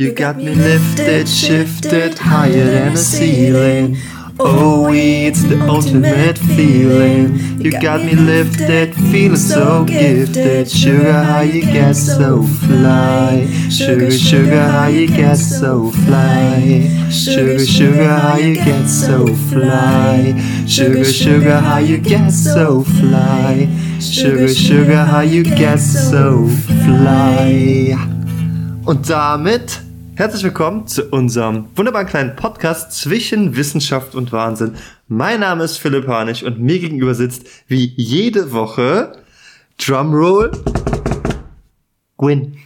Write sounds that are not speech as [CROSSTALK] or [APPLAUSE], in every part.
You got me lifted, shifted higher than a ceiling. Oh, oh, it's the ultimate feeling. You got me lifted, feeling so gifted. Sugar, how you get so fly. Sugar, sugar, how you get so fly. Sugar, sugar, how you get so fly. Sugar, sugar, how you get so fly. Sugar, sugar, how you get so fly. Und damit herzlich willkommen zu unserem wunderbaren kleinen Podcast zwischen Wissenschaft und Wahnsinn. Mein Name ist Philipp Harnisch und mir gegenüber sitzt wie jede Woche Drumroll Gwyn.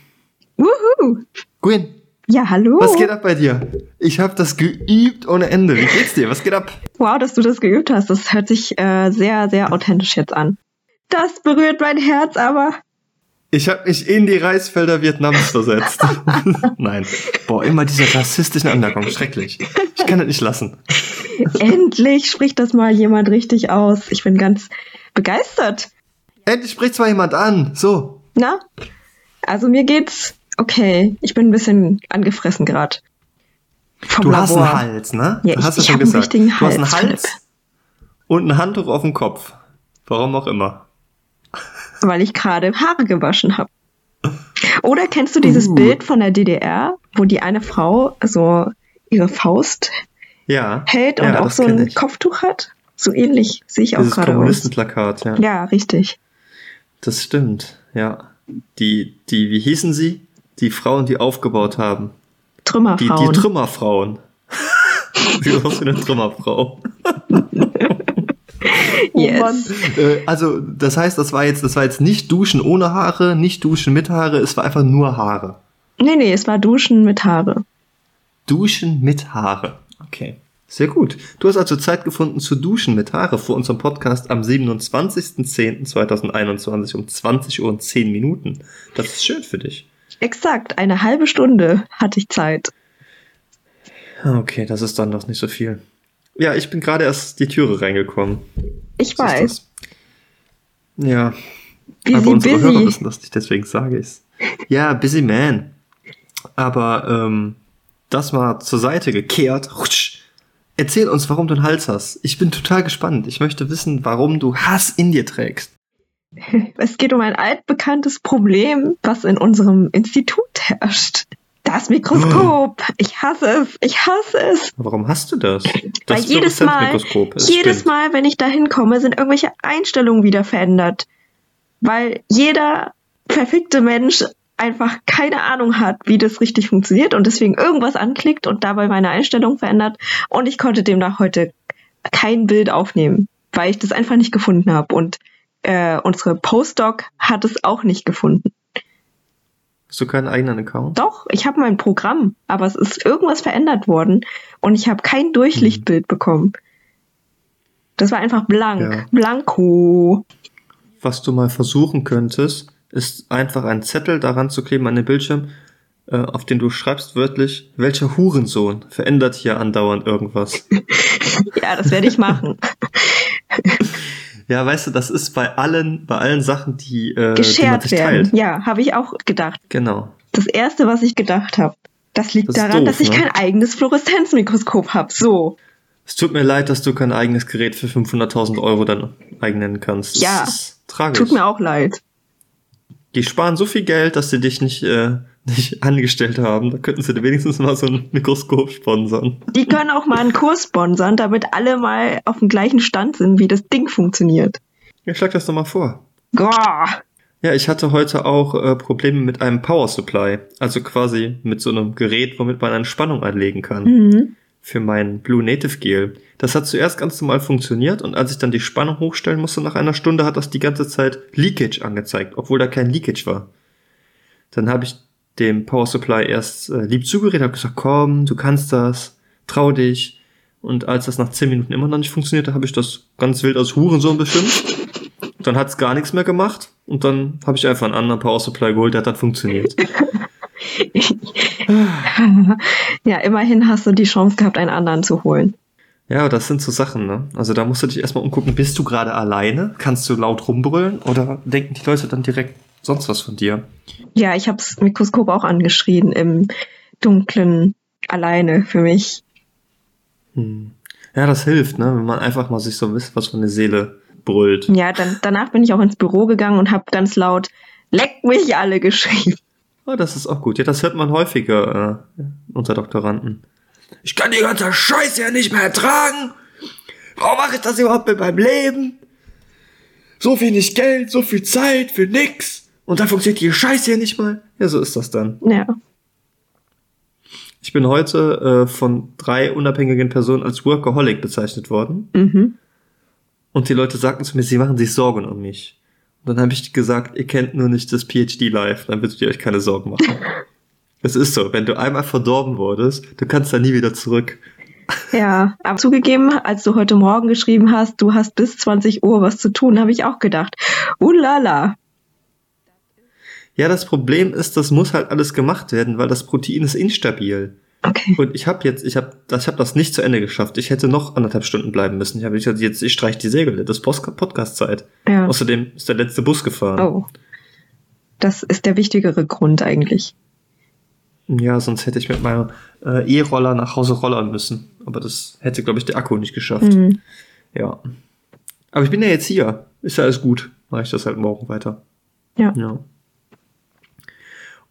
Wuhu! Gwyn, Ja, hallo. was geht ab bei dir? Ich habe das geübt ohne Ende. Wie geht's dir? Was geht ab? Wow, dass du das geübt hast. Das hört sich äh, sehr, sehr authentisch jetzt an. Das berührt mein Herz, aber Ich habe mich in die Reisfelder Vietnams versetzt. [LAUGHS] Nein. Boah, immer diese rassistischen Anmerkungen. Schrecklich. Ich kann das nicht lassen. endlich spricht das mal jemand richtig aus. Ich bin ganz begeistert. Endlich spricht zwar jemand an. So. Na? Also mir geht's okay. Ich bin ein bisschen angefressen gerade. Du hast einen Hals, ne? Ja, du hast ich- schon ich hab einen gesagt. Du hast einen Hals, Hals und ein Handtuch auf dem Kopf. Warum auch immer. Weil ich gerade Haare gewaschen habe. Oder kennst du dieses Uh. Bild von der DDR, wo die eine Frau so ihre Faust Ja. hält und ja, auch das so ein. Kopftuch hat? So ähnlich sehe ich auch gerade aus. Kommunistenplakat, ja. Ja, richtig. Das stimmt, ja. Die, die, wie hießen sie? Die Frauen, die aufgebaut haben. Die, Trümmerfrauen. [LAUGHS] die Trümmerfrauen. Sieht aus wie eine Trümmerfrau. [LAUGHS] [LAUGHS] yes. Äh, also, das heißt, das war jetzt, das war jetzt nicht Duschen ohne Haare, nicht Duschen mit Haare, es war einfach nur Haare. Nee, nee, es war Duschen mit Haare. Duschen mit Haare. Okay. Sehr gut. Du hast also Zeit gefunden zu duschen mit Haare vor unserem Podcast am 27.10.2021 um 20 Uhr und 10 Minuten. Das ist schön für dich. Exakt, eine halbe Stunde hatte ich Zeit. Ah, Okay, das ist dann doch nicht so viel. Ja, ich bin gerade erst die Türe reingekommen. Ich Was weiß. Ja, Busy, aber unsere Hörer busy. wissen das nicht, deswegen sage ich es. Ja, busy man. Aber ähm, das mal zur Seite gekehrt. Rutsch. Erzähl uns, warum du einen Hals hast. Ich bin total gespannt. Ich möchte wissen, warum du Hass in dir trägst. [LAUGHS] Es geht um ein altbekanntes Problem, was in unserem Institut herrscht. Das Mikroskop. Ich hasse es. Ich hasse es. Warum hast du das? Weil Das jedes Mal, jedes spinnt. Mal, wenn ich da hinkomme, sind irgendwelche Einstellungen wieder verändert. Weil jeder verfickte Mensch einfach keine Ahnung hat, wie das richtig funktioniert und deswegen irgendwas anklickt und dabei meine Einstellung verändert. Und ich konnte demnach heute kein Bild aufnehmen, weil ich das einfach nicht gefunden habe. Und äh, unsere Postdoc hat es auch nicht gefunden. Hast du keinen eigenen Account? Doch, ich habe mein Programm, aber es ist irgendwas verändert worden und ich habe kein Durchlichtbild bekommen. Das war einfach blank. Ja. Blanko. Was du mal versuchen könntest, ist einfach einen Zettel daran zu kleben an den Bildschirm, äh, auf den du schreibst wörtlich, welcher Hurensohn verändert hier andauernd irgendwas. [LAUGHS] Ja, das werde ich machen. [LAUGHS] ja, weißt du, das ist bei allen, bei allen Sachen, die, äh, die Geschert sich werden. teilt. Ja, habe ich auch gedacht. Genau. Das erste, was ich gedacht habe. Das liegt Das daran, doof, dass ich ne? kein eigenes Fluoreszenzmikroskop habe. So. Es tut mir leid, dass du kein eigenes Gerät für 500.000 Euro dann eigen nennen kannst. Das Ja, tragisch. Tut mir auch leid. Die sparen so viel Geld, dass sie dich nicht, äh, [LAUGHS] nicht angestellt haben. Da könnten sie dir wenigstens mal so ein Mikroskop sponsern. Die können auch mal einen Kurs sponsern, damit alle mal auf dem gleichen Stand sind, wie das Ding funktioniert. Ja, schlag das doch mal vor. Goah. Ja, ich hatte heute auch äh, Probleme mit einem Power Supply. Also quasi mit so einem Gerät, womit man eine Spannung anlegen kann. Mhm. Für mein Blue Native Gel. Das hat zuerst ganz normal funktioniert und als ich dann die Spannung hochstellen musste nach einer Stunde, hat das die ganze Zeit Leakage angezeigt, obwohl da kein Leakage war. Dann habe ich dem Power Supply erst äh, lieb zugeredet, habe gesagt, komm, du kannst das, trau dich. Und als das nach 10 Minuten immer noch nicht funktionierte, habe ich das ganz wild als Hurensohn beschimpft. Dann hat es gar nichts mehr gemacht und dann habe ich einfach einen anderen Power Supply geholt, der hat dann funktioniert. [LAUGHS] [LAUGHS] ja, immerhin hast du die Chance gehabt, einen anderen zu holen. Ja, das sind so Sachen, ne? Also da musst du dich erstmal umgucken, bist du gerade alleine? Kannst du laut rumbrüllen oder denken die Leute dann direkt sonst was von dir? Ja, ich habe das Mikroskop auch angeschrien im Dunklen alleine für mich. Hm. Ja, das hilft, ne? wenn man einfach mal sich so wisst, was von der Seele brüllt. Ja, dann, danach bin ich auch ins Büro gegangen und habe ganz laut Leck mich alle [LAUGHS] geschrieben. Oh, das ist auch gut. Ja, das hört man häufiger äh, unter Doktoranden. Ich kann die ganze Scheiße ja nicht mehr ertragen. Warum mache ich das überhaupt mit meinem Leben? So wenig Geld, so viel Zeit für nix. Und dann funktioniert die Scheiße ja nicht mal. Ja, so ist das dann. Ja. Ich bin heute äh, von drei unabhängigen Personen als Workaholic bezeichnet worden. Mhm. Und die Leute sagten zu mir, sie machen sich Sorgen um mich. Und dann habe ich gesagt, ihr kennt nur nicht das PhD Live, dann würdet ihr euch keine Sorgen machen. [LAUGHS] Es ist so, wenn du einmal verdorben wurdest, du kannst da nie wieder zurück. Ja, aber zugegeben, als du heute Morgen geschrieben hast, du hast bis 20 Uhr was zu tun, habe ich auch gedacht, ulala. Ja, das Problem ist, das muss halt alles gemacht werden, weil das Protein ist instabil. Okay. Und ich habe jetzt, ich habe, ich habe das nicht zu Ende geschafft. Ich hätte noch anderthalb Stunden bleiben müssen. Ich habe jetzt, ich streich die Segel. Das ist Podcast-Zeit. Ja. Außerdem ist der letzte Bus gefahren. Oh. Das ist der wichtigere Grund eigentlich. Ja, sonst hätte ich mit meinem äh, E-Roller nach Hause rollern müssen. Aber das hätte, glaube ich, der Akku nicht geschafft. Mhm. Ja. Aber ich bin ja jetzt hier. Ist ja alles gut. Mache ich das halt morgen weiter. Ja. Ja.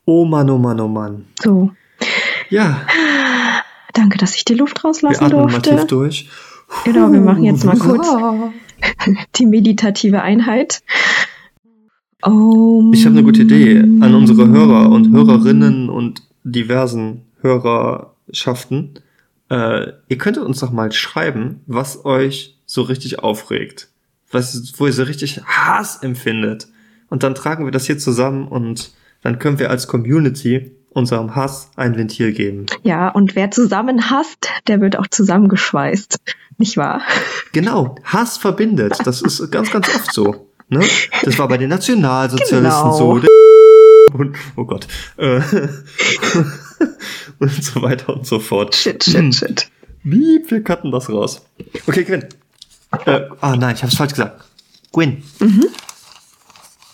Oh Mann, oh Mann, oh Mann. So. Ja, Danke, dass ich die Luft wir rauslassen atmen mal tief durfte. durch. Genau, wir machen jetzt mal kurz [LAUGHS] die meditative Einheit. Um, Ich habe eine gute Idee an unsere Hörer und Hörerinnen und diversen Hörerschaften. Äh, ihr könntet uns doch mal schreiben, was euch so richtig aufregt. Was, wo ihr so richtig Hass empfindet. Und dann tragen wir das hier zusammen und dann können wir als Community unserem Hass ein Ventil geben. Ja, und wer zusammen hasst, der wird auch zusammengeschweißt. Nicht wahr? Genau, Hass verbindet. Das ist ganz, ganz oft so. Ne? Das war bei den Nationalsozialisten Genau. so. [LAUGHS] Und, oh Gott. Äh, [LAUGHS] und so weiter und so fort. Shit, shit, shit. Miep, wir cutten das raus. Okay, Gwen. Äh, ah nein, ich hab's falsch gesagt. Gwen.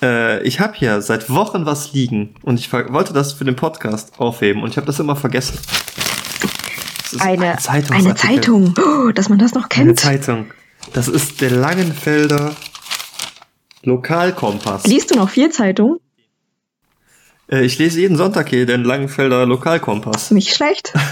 Äh, ich habe hier seit Wochen was liegen und ich wollte das für den Podcast aufheben und ich habe das immer vergessen. Das Eine, eine. Zeitung. Oh, dass man das noch Eine kennt. Zeitung. Das ist der Langenfelder Lokalkompass. Liest du noch viel Zeitung? Äh, ich lese jeden Sonntag hier den Langenfelder Lokalkompass. Nicht schlecht. [LAUGHS]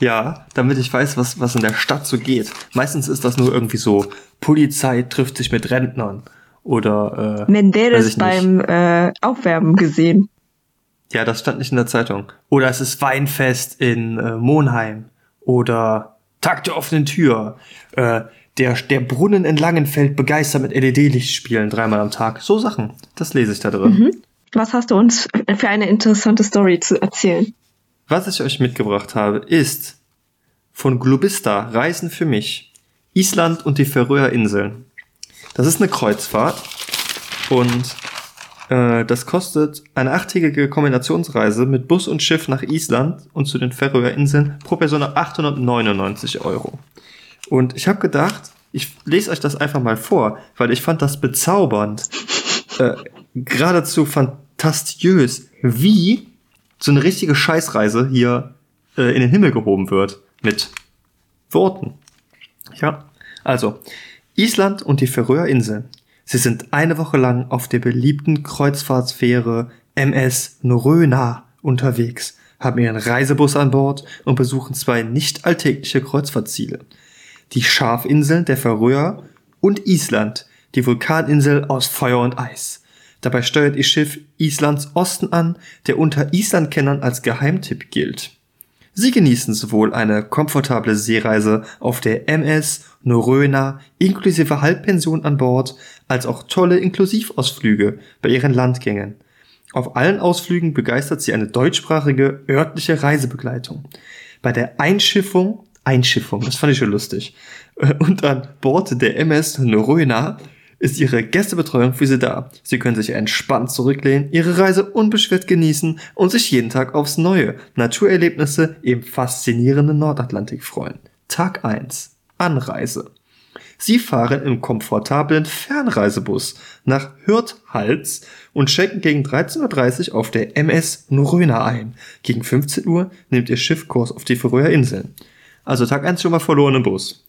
Ja, damit ich weiß, was, was in der Stadt so geht. Meistens ist das nur irgendwie so, Polizei trifft sich mit Rentnern. Oder, äh, Menderes beim äh, Aufwärmen gesehen. Ja, das stand nicht in der Zeitung. Oder es ist Weinfest in äh, Monheim. Oder Tag der offenen Tür. Äh, der, der Brunnen in Langenfeld begeistert mit LED-Lichtspielen dreimal am Tag. So Sachen. Das lese ich da drin. Was hast du uns für eine interessante Story zu erzählen? Was ich euch mitgebracht habe, ist von Globista Reisen für mich. Island und die Färöer Inseln. Das ist eine Kreuzfahrt und äh, das kostet eine achttägige Kombinationsreise mit Bus und Schiff nach Island und zu den Färöer Inseln pro Person 899 Euro. Und ich habe gedacht, ich lese euch das einfach mal vor, weil ich fand das bezaubernd, [LAUGHS] äh, geradezu fantastiös, wie so eine richtige Scheißreise hier äh, in den Himmel gehoben wird mit Worten. Ja, also Island und die Färöer Inseln. Sie sind eine Woche lang auf der beliebten Kreuzfahrtsfähre MS Norröna unterwegs, haben ihren Reisebus an Bord und besuchen zwei nicht alltägliche Kreuzfahrtziele. Die Schafinseln der Färöer und Island, die Vulkaninsel aus Feuer und Eis. Dabei steuert ihr Schiff Islands Osten an, der unter Islandkennern als Geheimtipp gilt. Sie genießen sowohl eine komfortable Seereise auf der MS Norröna inklusive Halbpension an Bord, als auch tolle Inklusivausflüge bei ihren Landgängen. Auf allen Ausflügen begeistert sie eine deutschsprachige örtliche Reisebegleitung. Bei der Einschiffung, Einschiffung, das fand ich schon lustig, äh, und an Bord der MS Norröna ist ihre Gästebetreuung für Sie da. Sie können sich entspannt zurücklehnen, Ihre Reise unbeschwert genießen und sich jeden Tag aufs neue Naturerlebnisse im faszinierenden Nordatlantik freuen. Tag 1. Anreise. Sie fahren im komfortablen Fernreisebus nach Hürthals und checken gegen 13.30 Uhr auf der MS Noröna ein. Gegen 15 Uhr nimmt ihr Schiff Kurs auf die Färöer Inseln. Also Tag 1 schon mal verloren im Bus.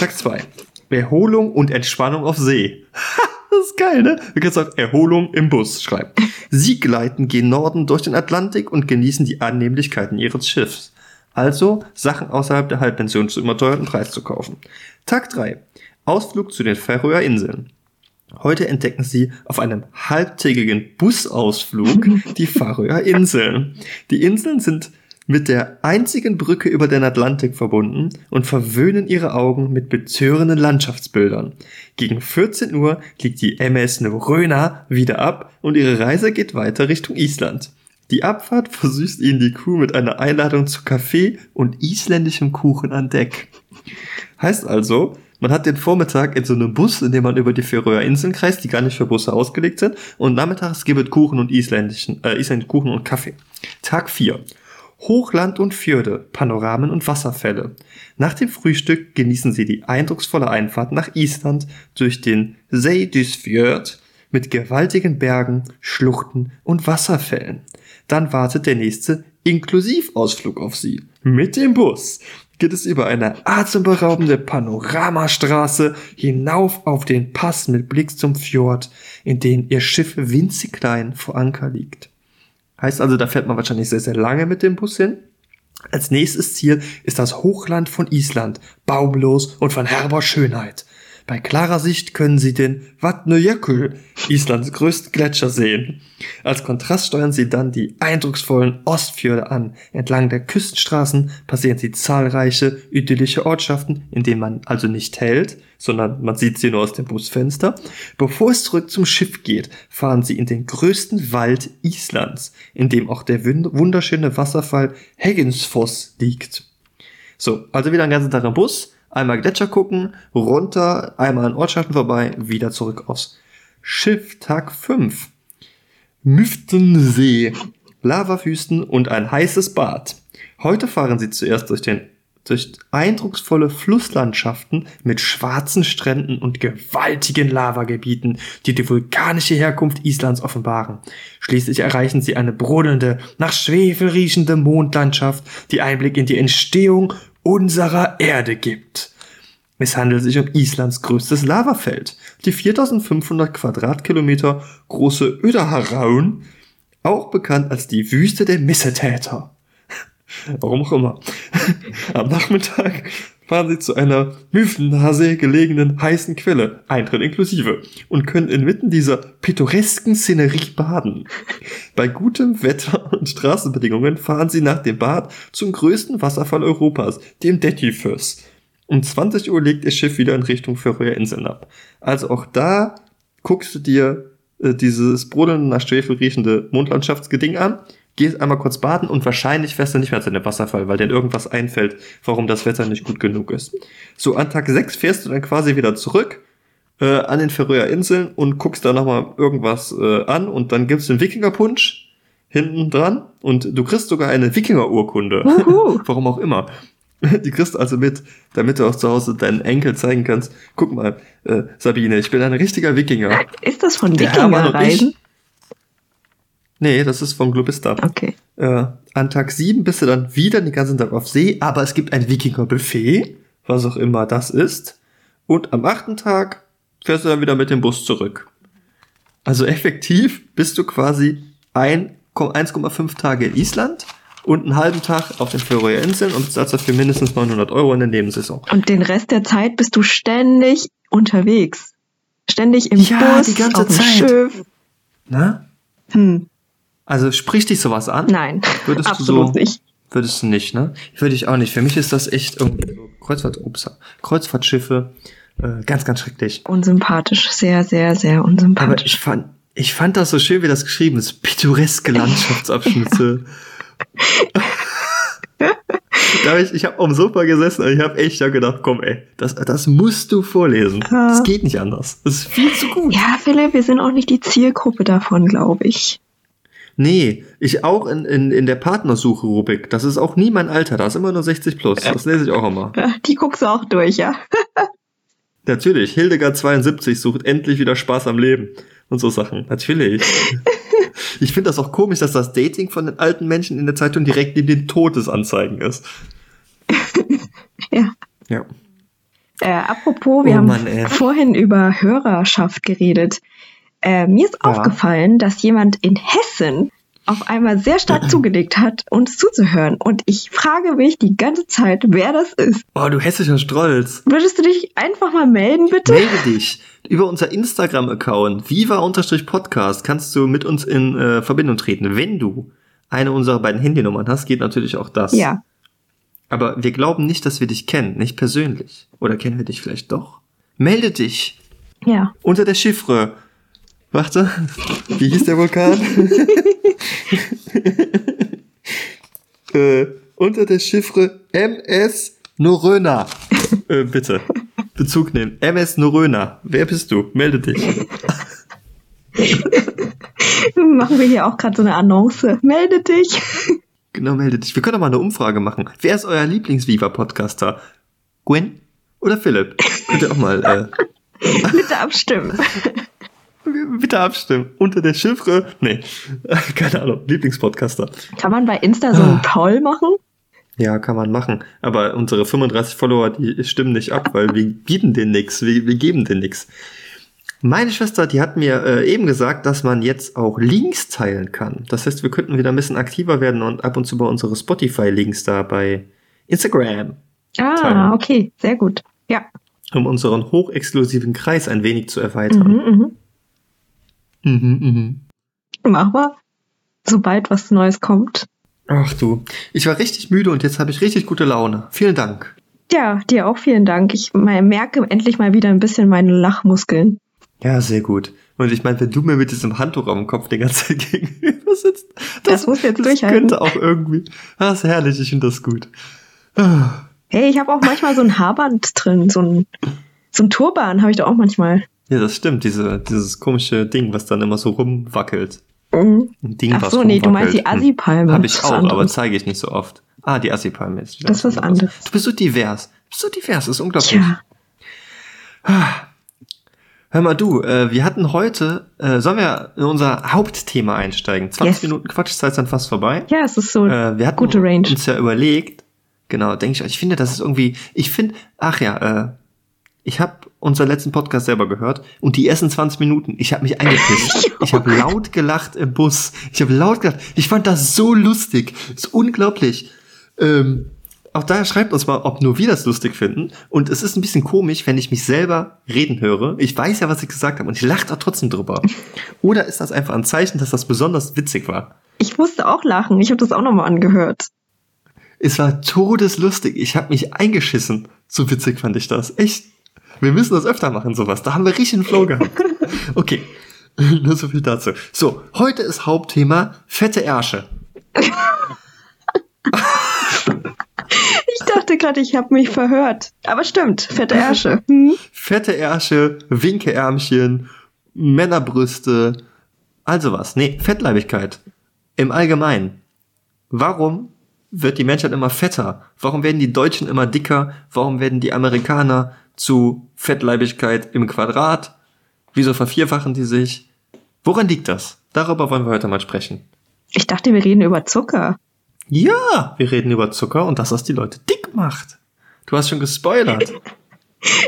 Tag 2. Erholung und Entspannung auf See. [LAUGHS] das ist geil, ne? Du kannst auch Erholung im Bus schreiben. Sie gleiten gen Norden durch den Atlantik und genießen die Annehmlichkeiten ihres Schiffs. Also Sachen außerhalb der Halbpension zu überteuerten Preis zu kaufen. Tag 3. Ausflug zu den Färöer Inseln. Heute entdecken Sie auf einem halbtägigen Busausflug die Färöer Inseln. Die Inseln sind mit der einzigen Brücke über den Atlantik verbunden und verwöhnen ihre Augen mit betörenden Landschaftsbildern. Gegen 14 Uhr liegt die MS Neuröna wieder ab und ihre Reise geht weiter Richtung Island. Die Abfahrt versüßt ihnen die Crew mit einer Einladung zu Kaffee und isländischem Kuchen an Deck. Heißt also, man hat den Vormittag in so einem Bus, in dem man über die Färöer Inseln kreist, die gar nicht für Busse ausgelegt sind, und nachmittags gibt es Kuchen und isländischen, äh, isländischen Kuchen und Kaffee. Tag 4. Hochland und Fjorde, Panoramen und Wasserfälle. Nach dem Frühstück genießen sie die eindrucksvolle Einfahrt nach Island durch den Seyðisfjörð mit gewaltigen Bergen, Schluchten und Wasserfällen. Dann wartet der nächste Inklusivausflug auf sie. Mit dem Bus geht es über eine atemberaubende Panoramastraße hinauf auf den Pass mit Blick zum Fjord, in den ihr Schiff winzig klein vor Anker liegt. Heißt also, da fährt man wahrscheinlich sehr, sehr lange mit dem Bus hin. Als nächstes Ziel ist das Hochland von Island, baumlos und von herber Schönheit. Bei klarer Sicht können Sie den Vatnajökull, Islands größten Gletscher, sehen. Als Kontrast steuern Sie dann die eindrucksvollen Ostfjorde an. Entlang der Küstenstraßen passieren Sie zahlreiche idyllische Ortschaften, in denen man also nicht hält, sondern man sieht sie nur aus dem Busfenster. Bevor es zurück zum Schiff geht, fahren Sie in den größten Wald Islands, in dem auch der wunderschöne Wasserfall Hegginsfoss liegt. So, also wieder einen ganzen Tag im Bus einmal Gletscher gucken, runter, einmal an Ortschaften vorbei, wieder zurück aufs Schiff. Tag 5. Müftensee, Lavawüsten und ein heißes Bad. Heute fahren sie zuerst durch den durch eindrucksvolle Flusslandschaften mit schwarzen Stränden und gewaltigen Lavagebieten, die die vulkanische Herkunft Islands offenbaren. Schließlich erreichen sie eine brodelnde, nach Schwefel riechende Mondlandschaft, die Einblick in die Entstehung unserer Erde gibt. Es handelt sich um Islands größtes Lavafeld, die 4500 Quadratkilometer große Ödaharaun, auch bekannt als die Wüste der Missetäter. [LAUGHS] Warum auch immer. [LAUGHS] Am Nachmittag fahren sie zu einer Müfnhase gelegenen heißen Quelle, Eintritt inklusive, und können inmitten dieser pittoresken Szenerie baden. Bei gutem Wetter und Straßenbedingungen fahren sie nach dem Bad zum größten Wasserfall Europas, dem Dettifoss. Um 20 Uhr legt ihr Schiff wieder in Richtung Färöer Inseln ab. Also auch da guckst du dir äh, dieses brodelnde nach Schwefel riechende Mondlandschaftsgeding an gehst einmal kurz baden und wahrscheinlich fährst du nicht mehr zu dem Wasserfall, weil dir irgendwas einfällt, warum das Wetter nicht gut genug ist. So, an Tag 6 fährst du dann quasi wieder zurück äh, an den Färöer Inseln und guckst da nochmal irgendwas äh, an und dann gibt's den Wikingerpunsch hinten dran und du kriegst sogar eine Wikingerurkunde. [LAUGHS] warum auch immer. Die kriegst also mit, damit du auch zu Hause deinen Enkel zeigen kannst. Guck mal, äh, Sabine, ich bin ein richtiger Wikinger. Ist das von Wikingerreisen? Nee, das ist vom Globista. Okay. Äh, an Tag 7 bist du dann wieder den ganzen Tag auf See, aber es gibt ein Wikinger-Buffet, was auch immer das ist. Und am achten Tag fährst du dann wieder mit dem Bus zurück. Also effektiv bist du quasi 1,5 Tage in Island und einen halben Tag auf den Färöer Inseln und bezahlst dafür mindestens 900 Euro in der Nebensaison. Und den Rest der Zeit bist du ständig unterwegs. Ständig im ja, Bus, die ganze auf dem Zeit. Schiff. Na? Hm. Also spricht dich sowas an? Nein, Würdest absolut [LAUGHS] du so, nicht. Würdest du nicht, ne? Würde ich auch nicht. Für mich ist das echt irgendwie so Kreuzfahrt, ups, Kreuzfahrtschiffe, äh, ganz, ganz schrecklich. Unsympathisch, sehr, sehr, sehr Aber unsympathisch. ich fand, ich fand das so schön, wie das geschrieben ist. Pittoreske Landschaftsabschnitte. [LAUGHS] [LAUGHS] da hab ich ich habe am Sofa gesessen und ich habe echt ja gedacht, komm ey, das, das musst du vorlesen. Ja. Das geht nicht anders. Das ist viel zu gut. ja, Philipp, wir sind auch nicht die Zielgruppe davon, glaube ich. Nee, ich auch in, in, in der Partnersuche-Rubrik. Das ist auch nie mein Alter. Da ist immer nur 60 plus. Das lese ich auch immer. [LAUGHS] Die guckst du auch durch, ja. [LAUGHS] Natürlich, Hildegard 72 sucht endlich wieder Spaß am Leben und so Sachen. Natürlich. [LAUGHS] ich finde das auch komisch, dass das Dating von den alten Menschen in der Zeitung direkt in den Todesanzeigen ist. ja. Ja. Äh, apropos, wir Oh haben Mann, ey. vorhin über Hörerschaft geredet. Äh, mir ist Ja. aufgefallen, dass jemand in Hessen auf einmal sehr stark [CLEARS THROAT] zugelegt hat, uns zuzuhören. Und ich frage mich die ganze Zeit, wer das ist. Oh, du hessischer Strolz. Würdest du dich einfach mal melden, bitte? Melde dich. Über unser Instagram-Account viva-podcast kannst du mit uns in äh, Verbindung treten. Wenn du eine unserer beiden Handynummern hast, geht natürlich auch das. Ja. Aber wir glauben nicht, dass wir dich kennen, nicht persönlich. Oder kennen wir dich vielleicht doch? Melde dich Ja. unter der Chiffre. Warte, wie hieß der Vulkan? [LAUGHS] äh, unter der Chiffre MS Noröna. äh, bitte. Bezug nehmen. MS Noröna. Wer bist du? Melde dich. Machen wir hier auch gerade so eine Annonce. Melde dich. Genau, melde dich. Wir können doch mal eine Umfrage machen. Wer ist euer Lieblings-Viva-Podcaster? Gwen oder Philipp? Könnt ihr auch mal äh, [LAUGHS] bitte abstimmen. Bitte abstimmen. Unter der Chiffre. Nee, [LAUGHS] keine Ahnung. Lieblingspodcaster. Kann man bei Insta so Ah. einen Poll machen? Ja, kann man machen. Aber unsere 35 Follower, die stimmen nicht ab, weil wir geben denen nix. Wir, wir geben denen nix. Meine Schwester, die hat mir äh, eben gesagt, dass man jetzt auch Links teilen kann. Das heißt, wir könnten wieder ein bisschen aktiver werden und ab und zu bei unsere Spotify-Links da bei Instagram, Ah, Teilen. okay, sehr gut. Ja. um unseren hochexklusiven Kreis ein wenig zu erweitern. Mhm, mhm. Mhm. Mach mal. Sobald was Neues kommt. Ach du, ich war richtig müde und jetzt habe ich richtig gute Laune. Vielen Dank. Ja, dir auch vielen Dank. Ich merke endlich mal wieder ein bisschen meine Lachmuskeln. Ja, sehr gut. Und ich meine, wenn du mir mit diesem Handtuch am Kopf die ganze Zeit [LAUGHS] gegenüber sitzt, Das muss jetzt das durchhalten. könnte auch irgendwie. Das ist herrlich, ich finde das gut. Ah. Hey, ich habe auch manchmal so ein Haarband drin, so ein, so ein Turban habe ich da auch manchmal. Ja, das stimmt, diese, dieses komische Ding, was dann immer so rumwackelt. Mhm. Ein Ding, Ach was so, nee, du meinst die rumwackelt. Assi-Palme. Habe ich ist auch, aber zeige ich nicht so oft. Ah, die Assi-Palme ist wieder Das ist was anderes. Du bist so divers. Du bist so divers, das ist unglaublich. Tja, Hör mal du, äh, wir hatten heute, äh, sollen wir in unser Hauptthema einsteigen? 20 Yes. Minuten Quatschzeit sind fast vorbei. ja, es ist so Äh, wir hatten gute Range. uns ja überlegt, genau, denke ich, ich finde, das ist irgendwie, ich finde, ach ja, äh, ich habe unseren letzten Podcast selber gehört und die ersten 20 Minuten, ich habe mich eingepisst. [LAUGHS] Ich habe laut gelacht im Bus. Ich habe laut gelacht. Ich fand das so lustig. ist unglaublich. Ähm, auch da schreibt uns mal, ob nur wir das lustig finden. Und es ist ein bisschen komisch, wenn ich mich selber reden höre. Ich weiß ja, was ich gesagt habe und ich lache da trotzdem drüber. [LAUGHS] Oder ist das einfach ein Zeichen, dass das besonders witzig war? Ich musste auch lachen. Ich habe das auch nochmal angehört. Es war todeslustig. Ich habe mich eingeschissen. So witzig fand ich das. Echt. Wir müssen das öfter machen, sowas. Da haben wir richtig einen Flow [LAUGHS] gehabt. Okay. [LAUGHS] Nur so viel dazu. So, heute ist Hauptthema fette Ärsche. [LAUGHS] Ich dachte gerade, ich habe mich verhört. Aber stimmt, fette Ärsche. Hm? Fette Ärsche, Winkeärmchen, Männerbrüste, also was. Nee, Fettleibigkeit. Im Allgemeinen. Warum wird die Menschheit immer fetter? Warum werden die Deutschen immer dicker? Warum werden die Amerikaner zu Fettleibigkeit im Quadrat? Wieso vervierfachen die sich? Woran liegt das? Darüber wollen wir heute mal sprechen. Ich dachte, wir reden über Zucker. Ja, wir reden über Zucker und das, was die Leute dick macht. Du hast schon gespoilert. [LAUGHS]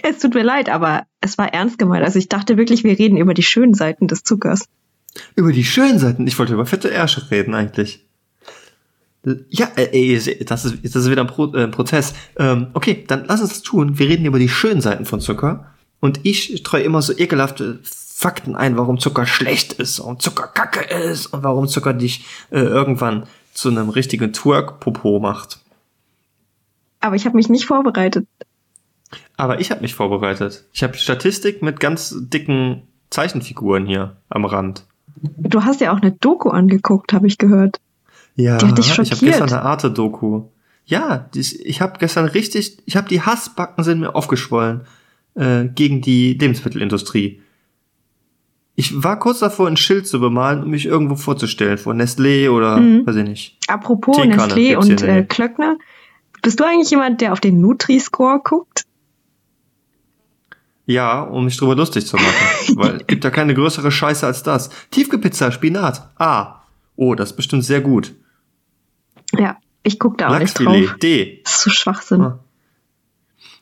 Es tut mir leid, aber es war ernst gemeint. Also ich dachte wirklich, wir reden über die schönen Seiten des Zuckers. Über die schönen Seiten. Ich wollte über fette Ärsche reden eigentlich. Ja, äh, ey, das ist, das ist wieder ein Pro, äh, Prozess. Ähm, okay, dann lass uns das tun. Wir reden über die schönen Seiten von Zucker. Und ich streue immer so ekelhafte Fakten ein, warum Zucker schlecht ist, warum Zucker kacke ist und warum Zucker dich äh, irgendwann zu einem richtigen Twerk-Popo macht. Aber ich habe mich nicht vorbereitet. Aber ich habe mich vorbereitet. Ich habe Statistik mit ganz dicken Zeichenfiguren hier am Rand. Du hast ja auch eine Doku angeguckt, habe ich gehört. Ja, Die hat dich ich habe gestern eine Arte-Doku. Ja, dies, ich habe gestern richtig, ich habe die Hassbacken sind mir aufgeschwollen äh, gegen die Lebensmittelindustrie. Ich war kurz davor, ein Schild zu bemalen, um mich irgendwo vorzustellen, vor Nestlé oder Mhm. weiß ich nicht. Apropos Teekanne Nestlé und äh. Klöckner. Bist du eigentlich jemand, der auf den Nutri-Score guckt? Ja, um mich drüber lustig zu machen. weil gibt ja keine größere Scheiße als das. Tiefgepizza, Spinat. Ah. Oh, das ist bestimmt sehr gut. Ja, ich guck da auch nicht drauf. D. Das ist so Schwachsinn. Ah.